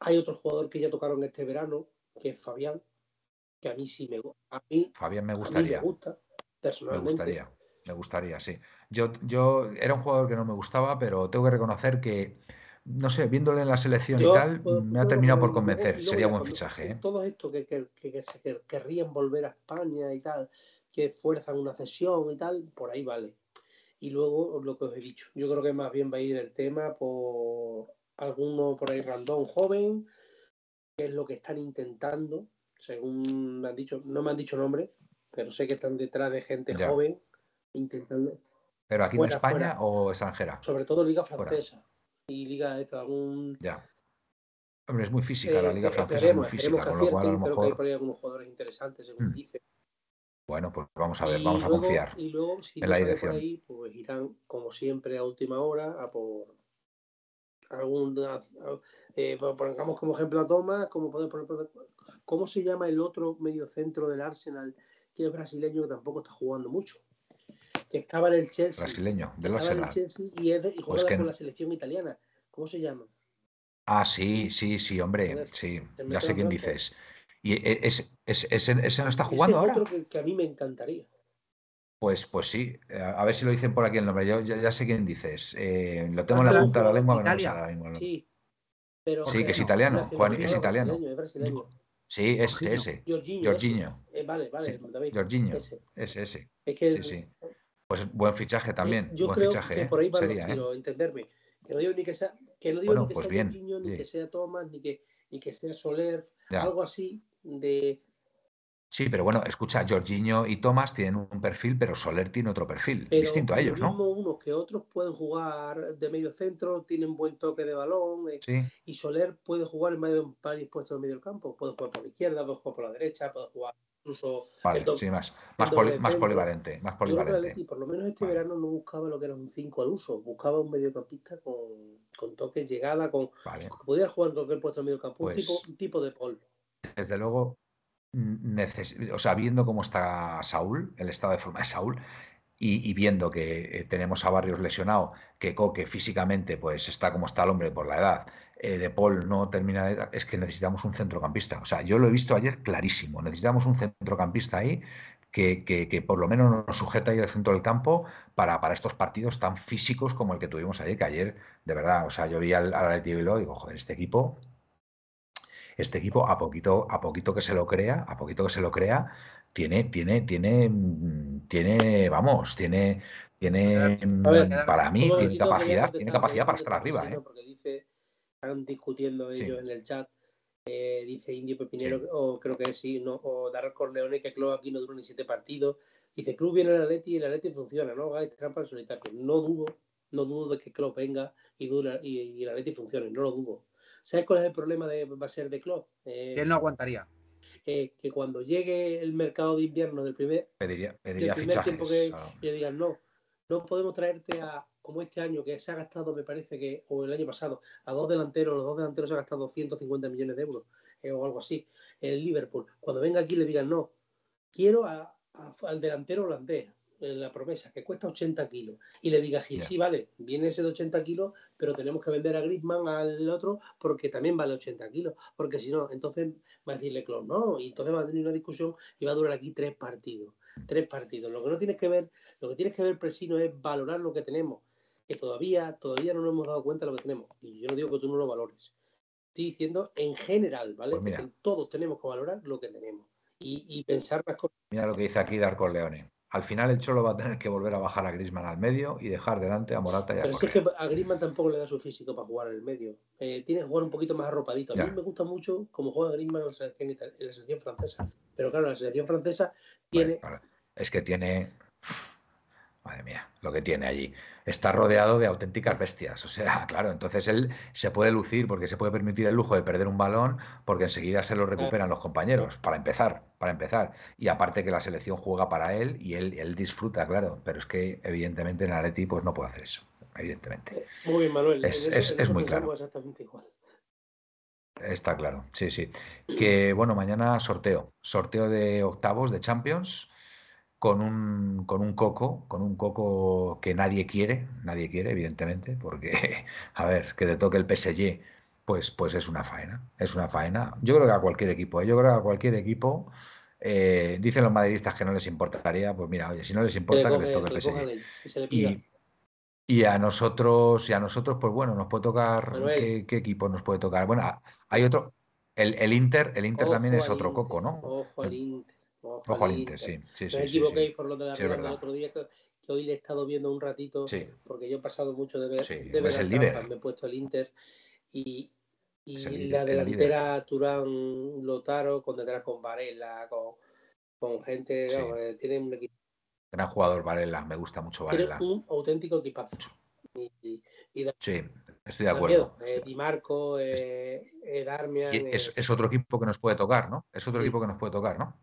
D: hay otro jugador que ya tocaron este verano, que es Fabián, que a mí sí me a mí,
B: Fabián me gustaría.
D: me gusta, personalmente.
B: Me gustaría, me gustaría, sí. Yo, yo era un jugador que no me gustaba, pero tengo que reconocer que, no sé, viéndole en la selección y tal, me ha terminado por convencer. Sería buen fichaje. ¿eh?
D: Todo esto que, que, que, se querrían volver a España y tal, que fuerzan una cesión y tal, por ahí vale. Y luego lo que os he dicho, yo creo que más bien va a ir el tema por alguno por ahí random joven, que es lo que están intentando, según me han dicho, no me han dicho nombre, pero sé que están detrás de gente joven intentando
B: ¿Pero aquí en España o extranjera?
D: Sobre todo Liga Francesa y Liga de algún.
B: Ya. Hombre, es muy física, la Liga Francesa es muy física, con lo cual a lo mejor.
D: Creo que hay por ahí algunos jugadores interesantes, según mm. dice.
B: Bueno, pues vamos a ver, vamos a confiar.
D: Y luego, si en la dirección. Por ahí, pues irán, como siempre, a última hora a por algún. Eh, pongamos como ejemplo a Thomas, como podemos poner. ¿Cómo se llama el otro mediocentro del Arsenal, que es brasileño, que tampoco está jugando mucho? Que estaba en el Chelsea.
B: Brasileño, de
D: la Chelsea y, es y juega con la selección italiana. ¿Cómo se llama?
B: Ah, sí, sí, sí, hombre, sí, ya sé quién dices. ¿Y ese, ese, ese no está jugando
D: ahora? otro que, a mí me encantaría.
B: Pues, pues sí, a ver si lo dicen por aquí el nombre. Yo ya, sé quién dices. Eh, lo tengo en la punta de la lengua, pero no ahora mismo. Sí, pero, sí que es italiano. Juan, es italiano. Es brasileño. Sí, ese, ese. Jorginho.
D: Eh, vale, vale,
B: David. Jorginho. Ese, ese. Es que, sí, sí. Pues buen fichaje también. Yo creo que
D: ¿eh? por ahí va Sería, quiero ¿eh? entenderme. Que no digo ni que sea, que no digo ni que pues sea Niño, ni que sea Thomas, ni que, ni que sea Soler, algo así de
B: Sí, pero bueno, escucha, Jorginho y Tomás tienen un perfil, pero Soler tiene otro perfil, distinto a ellos, ¿no?
D: unos que otros pueden jugar de medio centro, tienen buen toque de balón, eh, y Soler puede jugar en medio de un par dispuesto en medio del campo, puede jugar por la izquierda, puede jugar por la derecha, puede jugar incluso...
B: Vale, sí, más, más, polivalente, más polivalente.
D: por lo menos este verano no buscaba lo que era un 5 al uso, buscaba un mediocampista con, con toque, llegada, con que pudiera jugar en cualquier puesto en medio campo, un, tipo, un tipo de pol.
B: Desde luego, o sea, viendo cómo está Saúl, el estado de forma de Saúl, y, viendo que eh, tenemos a Barrios lesionado, que Coque físicamente pues está como está el hombre por la edad, eh, De Paul no termina de... Es que necesitamos un centrocampista. O sea, yo lo he visto ayer clarísimo. Necesitamos un centrocampista ahí que, que, por lo menos nos sujeta ahí al centro del campo para, para, estos partidos tan físicos como el que tuvimos ayer, que ayer, de verdad, o sea, yo vi al, al y digo, joder, este equipo este equipo, a poquito, a poquito que se lo crea, a poquito que se lo crea, tiene, tiene, tiene, tiene, vamos, tiene, tiene, para mí, tiene capacidad, tiene capacidad para estar arriba. ¿eh?
D: Porque dice, están discutiendo ellos en el chat, eh, dice Indio Pepinero, o creo que sí, no, o Darrell Corleone, que Club aquí no dura ni siete partidos. Dice, Club viene el Atleti y el Atleti funciona, ¿no? Hagáis trampa al solitario. No dudo, no dudo de que Club venga y, dura, y, y el Atleti funcione, no lo dudo. ¿Sabes cuál es el problema de va a ser de Klopp?
C: Eh, él no aguantaría.
D: Eh, que cuando llegue el mercado de invierno del primer,
B: pediría,
D: primer tiempo que le digan no, no podemos traerte a como este año que se ha gastado, me parece que, o el año pasado, a dos delanteros, los dos delanteros se han gastado 150 millones de euros eh, o algo así, en el Liverpool. Cuando venga aquí le digan no, quiero al delantero holandés, la promesa, que cuesta 80 kilos, y le diga Gil, sí, vale, viene ese de 80 kilos, pero tenemos que vender a Griezmann al otro porque también vale 80 kilos, porque si no, entonces va a decirle Klopp, no, y entonces va a tener una discusión y va a durar aquí tres partidos, tres partidos. Lo que no tienes que ver, lo que tienes que ver, Presino, es valorar lo que tenemos, que todavía, todavía no nos hemos dado cuenta de lo que tenemos, y yo no digo que tú no lo valores, estoy diciendo en general, ¿vale? Pues porque todos tenemos que valorar lo que tenemos y, pensar las cosas.
B: Mira lo que dice aquí Darko Leone. Al final el Cholo va a tener que volver a bajar a Grisman al medio y dejar delante a Morata y a
D: Pero es que a Grisman tampoco le da su físico para jugar en el medio. Eh, tiene que jugar un poquito más arropadito. A mí me gusta mucho cómo juega Grisman en la selección, en la selección francesa. Pero claro, la selección francesa tiene...
B: Es que tiene Madre mía, lo que tiene allí. Está rodeado de auténticas bestias. O sea, claro, entonces él se puede lucir porque se puede permitir el lujo de perder un balón porque enseguida se lo recuperan los compañeros, para empezar, para empezar. Y aparte que la selección juega para él y él, él disfruta, claro. Pero es que evidentemente en Atleti pues no puede hacer eso, evidentemente.
D: Muy bien, Manuel.
B: Es, es, muy claro.
D: Exactamente igual.
B: Está claro, sí, sí. Que bueno, mañana sorteo. Sorteo de octavos de Champions con un, con un coco, con un coco que nadie quiere, nadie quiere, evidentemente, porque, a ver, que te toque el PSG, pues, pues es una faena, es una faena. Yo creo que a cualquier equipo, ¿eh? yo creo que a cualquier equipo, eh, dicen los madridistas que no les importaría, pues mira, oye, si no les importa que les toque el PSG. Y, y, a nosotros, y a nosotros, pues bueno, nos puede tocar, ¿qué, equipo nos puede tocar? Bueno, hay otro, el, el Inter, el Inter también es otro coco, ¿no?
D: Ojo al Inter.
B: Ojo al Inter, sí. sí,
D: no equivoquéis por lo de la sí, del otro día, que, hoy le he estado viendo un ratito, porque yo he pasado mucho de ver, de ver
B: el
D: me he puesto el Inter y, y la delantera Turán Lotaro, con detrás con Varela, con, con gente, eh, tiene un equipo.
B: Gran jugador Varela, me gusta mucho Varela.
D: Tiene un auténtico equipazo.
B: Y, sí, estoy de acuerdo.
D: Eh, Di Marco, eh, Darmian.
B: Es, eh, es, otro equipo que nos puede tocar, ¿no? Es otro equipo que nos puede tocar, ¿no?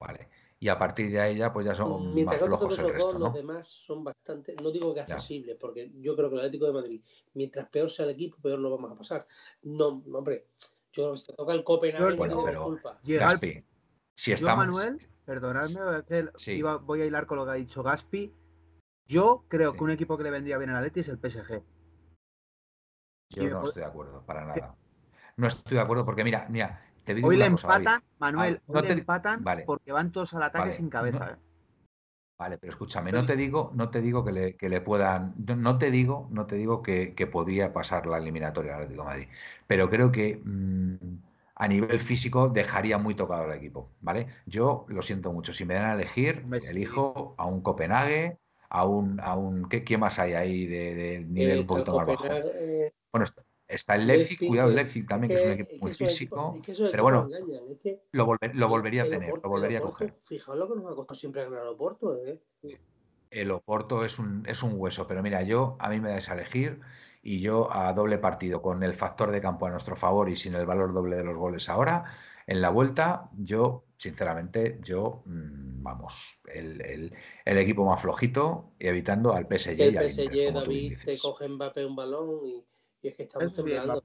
B: Vale. Y a partir de ahí ya, pues ya son.
D: Mientras
B: más que
D: esos dos, los demás son bastante. No digo que accesibles, porque yo creo que el Atlético de Madrid, mientras peor sea el equipo, peor lo vamos a pasar. No, hombre, yo si te toca el Copenhague, bueno, no pero, culpa.
B: Gaspi, si estamos.
C: Manuel, perdonadme, que voy a hilar con lo que ha dicho Gaspi. Yo creo que un equipo que le vendría bien al Atleti es el PSG.
B: Yo no estoy de acuerdo, para nada. No estoy de acuerdo porque, mira, mira,
C: hoy le empatan, Manuel, hoy le empatan porque van todos al ataque sin cabeza. ¿eh?
B: Vale, pero escúchame, no te digo, no te digo que le, que le puedan, no te digo, no te digo que, podría pasar la eliminatoria al Atlético de Madrid, pero creo que mm, a nivel físico dejaría muy tocado al equipo, ¿vale? Yo lo siento mucho, si me dan a elegir, elijo a un Copenhague, a un, a un ¿qué, más hay ahí de, nivel un poquito más bajo? Bueno, está el Leipzig, cuidado el Leipzig también, que, es un equipo muy físico. pero bueno, lo, volvería a tener, lo volvería a coger.
D: Fijaos lo que nos ha costado siempre ganar el Oporto, ¿eh?
B: El Oporto es un, es un hueso, pero mira, yo a mí me das a elegir y yo a doble partido, con el factor de campo a nuestro favor y sin el valor doble de los goles ahora, en la vuelta, yo, sinceramente, yo, mm, vamos, el, equipo más flojito y evitando al PSG.
D: El PSG, David, te coge Mbappé un balón y, es que estamos temblando.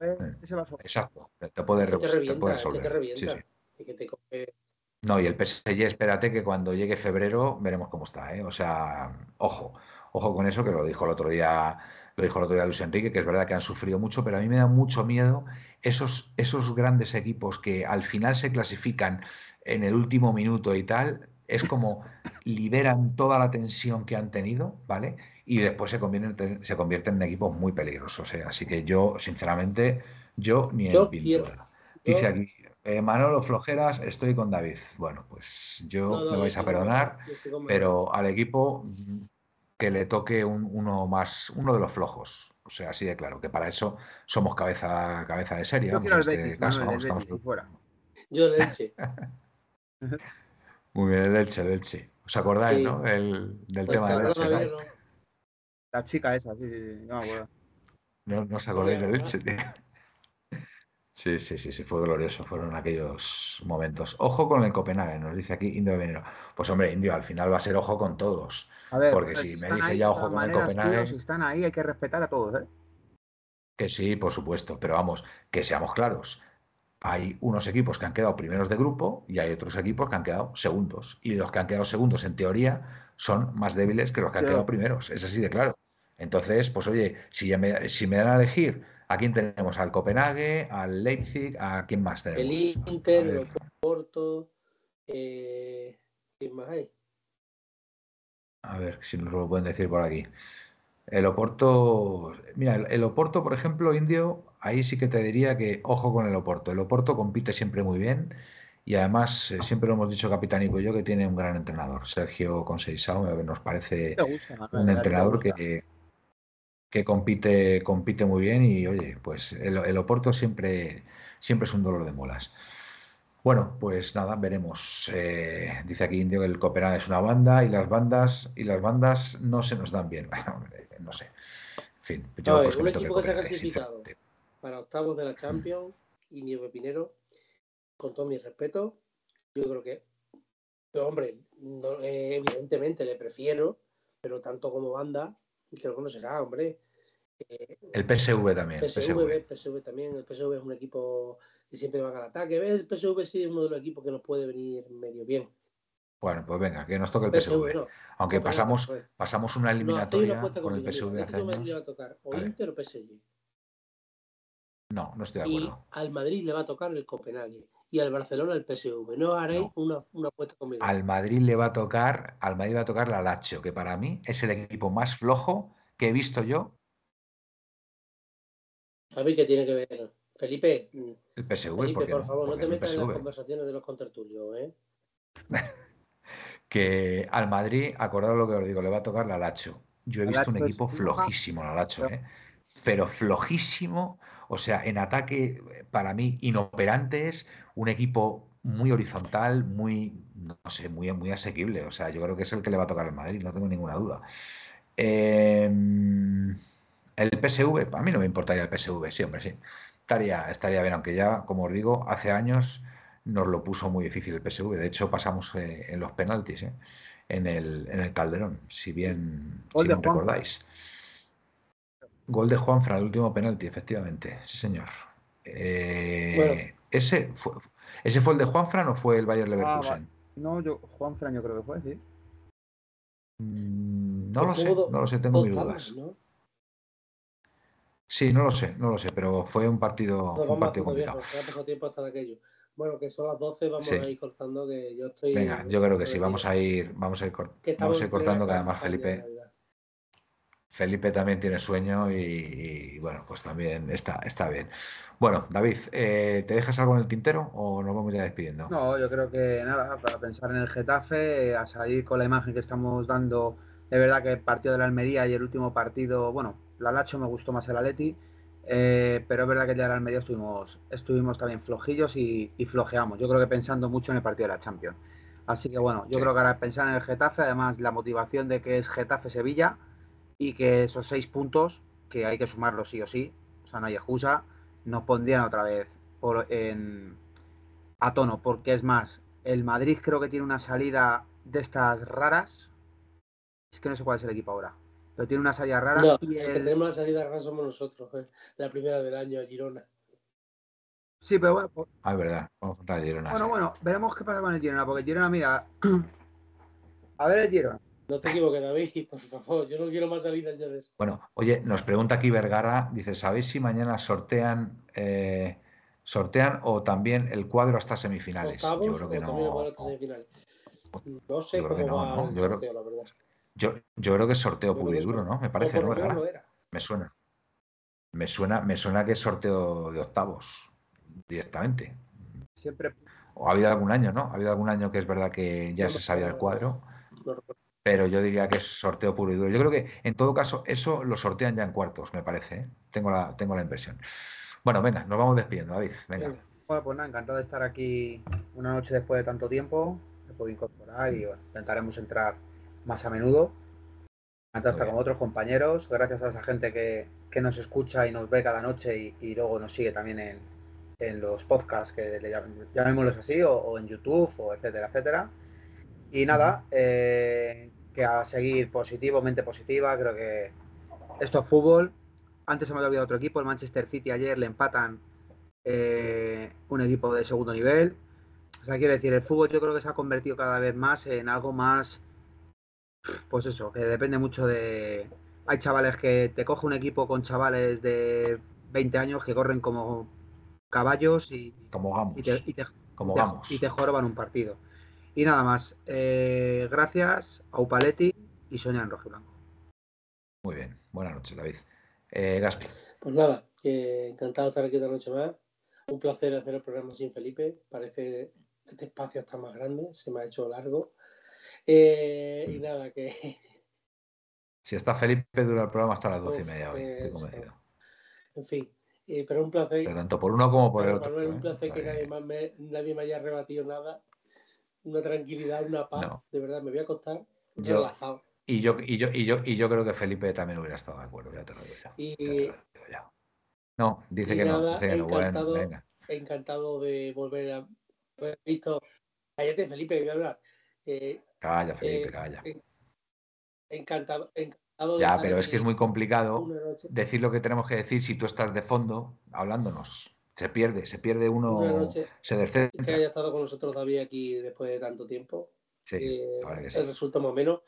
B: Exacto, te, puede, te, revienta, te te revienta. No, y el PSG, espérate que cuando llegue febrero veremos cómo está, ¿eh? O sea, ojo, ojo con eso, que lo dijo el otro día lo dijo el otro día Luis Enrique, que es verdad que han sufrido mucho, pero a mí me da mucho miedo esos, esos grandes equipos que al final se clasifican en el último minuto y tal, es como liberan toda la tensión que han tenido, ¿vale? Y después se convierten, se convierten en equipos muy peligrosos. ¿eh? Así que yo, sinceramente, yo ni en pintura. Dice aquí, eh, Manolo Flojeras, estoy con David. Bueno, pues yo me vais a perdonar, pero al equipo que le toque uno más, uno de los flojos. O sea, así de claro, que para eso somos cabeza, cabeza de serie.
C: Yo quiero el este Betis, caso, fuera.
D: Yo el Elche.
B: Muy bien, el Elche, el Elche. ¿Os acordáis, no? El, del pues tema del Elche.
C: La chica esa, sí, sí, no me acuerdo.
B: No, no os acordáis Elche, tío. Sí, sí, sí, sí, fue glorioso, fueron aquellos momentos. Ojo con el Copenhague, nos dice aquí Indio de Veneno. Pues hombre, Indio, al final va a ser ojo con todos. porque si, me dice ya ojo con el Copenhague.
C: si están ahí, hay que respetar a todos, ¿eh?
B: Que sí, por supuesto, pero vamos, que seamos claros. Hay unos equipos que han quedado primeros de grupo y hay otros equipos que han quedado segundos. Y los que han quedado segundos, en teoría, son más débiles que los que han quedado primeros. Es así de claro. Entonces, pues oye, si, si me dan a elegir ¿A quién tenemos? ¿Al Copenhague? ¿Al Leipzig? ¿A quién más tenemos?
D: El Inter, el Porto. Eh, ¿Quién más hay?
B: A ver si nos lo pueden decir por aquí. El Oporto, mira, el, Oporto, por ejemplo, Indio, ahí sí que te diría que ojo con el Oporto. El Oporto compite siempre muy bien y además eh, siempre lo hemos dicho Capitánico y yo que tiene un gran entrenador, Sergio Conceizao, nos parece un entrenador que que compite, compite muy bien y oye, pues el, Oporto siempre, siempre es un dolor de molas. Bueno, pues nada, veremos. Eh, dice aquí Indio que el Copenhague es una banda y las bandas y las bandas no se nos dan bien. no sé. En fin,
D: yo un equipo que, se ha clasificado para octavos de la Champions, Indio Pepinero, con todo mi respeto, yo creo que, hombre, eh, evidentemente le prefiero, pero tanto como banda, creo que no será, hombre.
B: el PSV también.
D: PSV, PSV. también. El PSV es un equipo que siempre va al ataque. El PSV sí es uno de los equipos que nos puede venir medio bien.
B: Bueno, pues venga, que nos toque el PSV. Aunque pasamos, pues. pasamos una eliminatoria con el PSV hace
D: años. le va a tocar o Inter o PSG.
B: No, no estoy de acuerdo.
D: Y al Madrid le va a tocar el Copenhague y al Barcelona el PSV. No haréis Una, una, apuesta conmigo.
B: Al Madrid le va a tocar, al Madrid va a tocar la Lazio, que para mí es el equipo más flojo que he visto yo.
D: A ver qué tiene que ver. Felipe,
B: el PSV,
D: Felipe, por favor, no te metas en las conversaciones de los contertulios, ¿eh?
B: que al Madrid, acordado lo que os digo, le va a tocar la Lazio. Yo he visto un equipo flojísimo, la Lazio, ¿eh? pero flojísimo. O sea, en ataque, para mí, inoperante es un equipo muy horizontal, muy, no sé, muy, muy asequible. O sea, yo creo que es el que le va a tocar al Madrid, no tengo ninguna duda. Em, el PSV, a mí no me importaría el PSV, sí, hombre, sí. Estaría, estaría bien, aunque ya, como os digo, hace años nos lo puso muy difícil el PSV. De hecho, pasamos eh, en los penaltis, eh, en, el, en el Calderón, si bien, si bien recordáis. Gol de Juanfran, el último penalti, efectivamente. Sí, señor. Eh, ese, fue, ¿Ese fue el de Juanfran o fue el Bayern ah, Leverkusen?
C: no, yo, Juanfran yo creo que fue, sí.
B: Mm, no lo sé, no lo sé, tengo mis dudas. Sí, no lo sé, no lo sé, pero fue un partido, no, un partido complicado.
D: ha pasado tiempo hasta aquello. Bueno, que son las 12, vamos a ir cortando, que yo estoy...
B: Venga, yo creo que sí, vamos a ir, vamos a ir, vamos a ir cortando, que además Felipe... Felipe también tiene sueño y, bueno, pues también está, está bien. Bueno, David, eh, ¿te dejas algo en el tintero o nos vamos ya despidiendo?
C: No, yo creo que nada, para pensar en el Getafe, a salir con la imagen que estamos dando, de verdad que el partido de la Almería y el último partido, bueno, la Lacho me gustó más el Atleti, Eh, pero es verdad que ya en medio estuvimos, estuvimos también flojillos y, flojeamos. Yo creo que pensando mucho en el partido de la Champions. Así que bueno, yo creo que ahora pensar en el Getafe, además la motivación de que es Getafe-Sevilla y que esos seis puntos, que hay que sumarlos sí o sí, o sea, no hay excusa, nos pondrían otra vez por, en, a tono, porque es más, el Madrid creo que tiene una salida de estas raras. Es que no sé cuál es el equipo ahora pero tiene una salida rara.
D: No, y el... que tenemos la salida rara somos nosotros, eh, la primera del año, Girona.
C: Sí, pero bueno. Pues...
B: Ah, es verdad. Vamos a contar Girona.
C: Bueno, bueno, veremos qué pasa con el Girona, porque Girona, mira. a ver el Girona.
D: No te equivoques, David, por favor. Yo no quiero más salidas ya de eso.
B: Bueno, oye, nos pregunta aquí Vergara, dice, ¿sabéis si mañana sortean eh, sortean o también el cuadro hasta semifinales?
D: Yo creo que no. No sé cómo va el sorteo, la verdad.
B: Yo, yo creo que es sorteo puro y duro, ¿no? Me parece, ¿no? Me suena. Me suena, me suena que es sorteo de octavos directamente.
C: Siempre.
B: O ha habido algún año, ¿no? Ha habido algún año que es verdad que ya se sabía el cuadro. Pero yo diría que es sorteo puro y duro. Yo creo que en todo caso eso lo sortean ya en cuartos, me parece. ¿eh? Tengo, la, tengo la impresión. Bueno, venga, nos vamos despidiendo, David. Venga.
C: Bueno, pues nada, encantado de estar aquí una noche después de tanto tiempo. Me puedo incorporar y intentaremos entrar más a menudo. Antes hasta con otros compañeros, gracias a esa gente que, nos escucha y nos ve cada noche y, luego nos sigue también en, en los podcasts, que le llamémoslos así, o, en YouTube, o etcétera, etcétera. Y nada, eh, que a seguir positivo, mente positiva, creo que esto es fútbol. Antes se me había olvidado otro equipo, el Manchester City ayer le empatan eh, un equipo de segundo nivel. O sea, quiero decir, el fútbol yo creo que se ha convertido cada vez más en algo más pues eso, que depende mucho de... Hay chavales que te coge un equipo con chavales de 20 años que corren como caballos y,
B: como
C: y, te, y, te, y te joroban un partido. Y nada más. Eh, gracias a Upaletti y Sonia en Rojo Blanco.
B: Muy bien. Buenas noches, David. Eh, Gaspi.
D: Pues nada, encantado de estar aquí esta noche más. Un placer hacer el programa sin Felipe. Parece que este espacio está más grande, se me ha hecho largo. Eh, y nada, que.
B: Si está Felipe, dura el programa hasta las doce y media hoy.
D: En fin, eh, pero un placer.
B: tanto por uno como por el otro.
D: un placer que nadie, más me, nadie me haya rebatido nada. Una tranquilidad, una paz. De verdad, me voy a acostar relajado.
B: Y yo, y, yo, y, yo, y yo creo que Felipe también hubiera estado de acuerdo, ya te lo digo ya.
D: Y,
B: No, dice que no. Dice que no. Bueno, venga.
D: Encantado de volver a haber visto. Cállate, Felipe, voy a hablar. Eh,
B: Calla, Felipe, eh, calla.
D: Encantado,
B: Ya, pero es que es muy complicado decir lo que tenemos que decir si tú estás de fondo hablándonos. Se pierde, se pierde uno, se descentra.
D: Que haya estado con nosotros todavía aquí después de tanto tiempo.
B: Sí,
D: eh, resulta más o menos,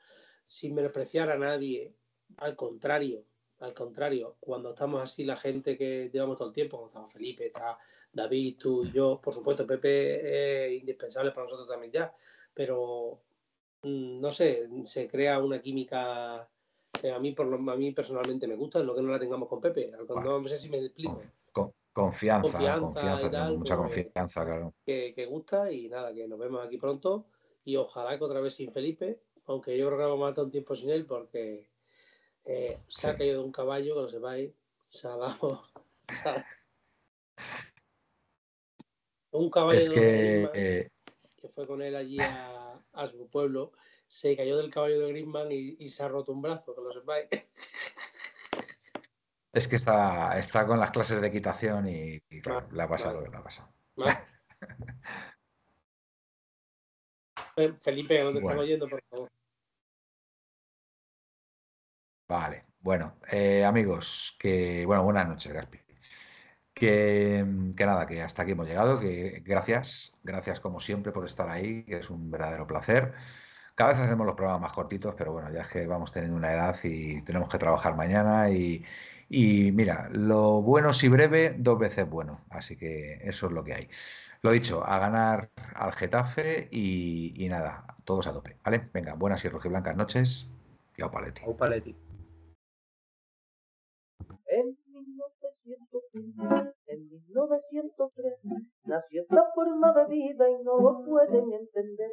D: sin menospreciar a nadie, al contrario, al contrario, cuando estamos así, la gente que llevamos todo el tiempo, como estamos Felipe, está David, tú y yo, por supuesto, Pepe es indispensable para nosotros también ya, pero Mm, no sé, se crea una química que a mí, por lo, a mí personalmente me gusta, no que no la tengamos con Pepe, no sé si me explico.
B: Confianza, confianza, mucha
D: pues,
B: confianza, claro.
D: Que, gusta y nada, que nos vemos aquí pronto y ojalá que otra vez sin Felipe, aunque yo creo que vamos a un tiempo sin él porque eh, se ha caído de un caballo, que lo sepáis, se ha dado... un caballo
B: que,
D: que fue con él allí a a su pueblo, se cayó del caballo de Griezmann y, se ha roto un brazo, que lo sepáis.
B: Es que está, está con las clases de equitación y, claro, le ha pasado lo que le ha pasado.
D: Felipe, ¿dónde estamos yendo, por favor?
B: Vale, bueno, eh, amigos, que bueno, buenas noches, Gaspi. Que, nada, que hasta aquí hemos llegado, que gracias, gracias como siempre por estar ahí, que es un verdadero placer. Cada vez hacemos los programas más cortitos, pero bueno, ya es que vamos teniendo una edad y tenemos que trabajar mañana y, mira, lo bueno si breve, dos veces bueno, así que eso es lo que hay. Lo dicho, a ganar al Getafe y, nada, todos a tope, ¿vale? Venga, buenas y rojiblancas noches y a Paletti.
C: A Paletti.
A: En 1903 nació esta forma de vida y no lo pueden entender.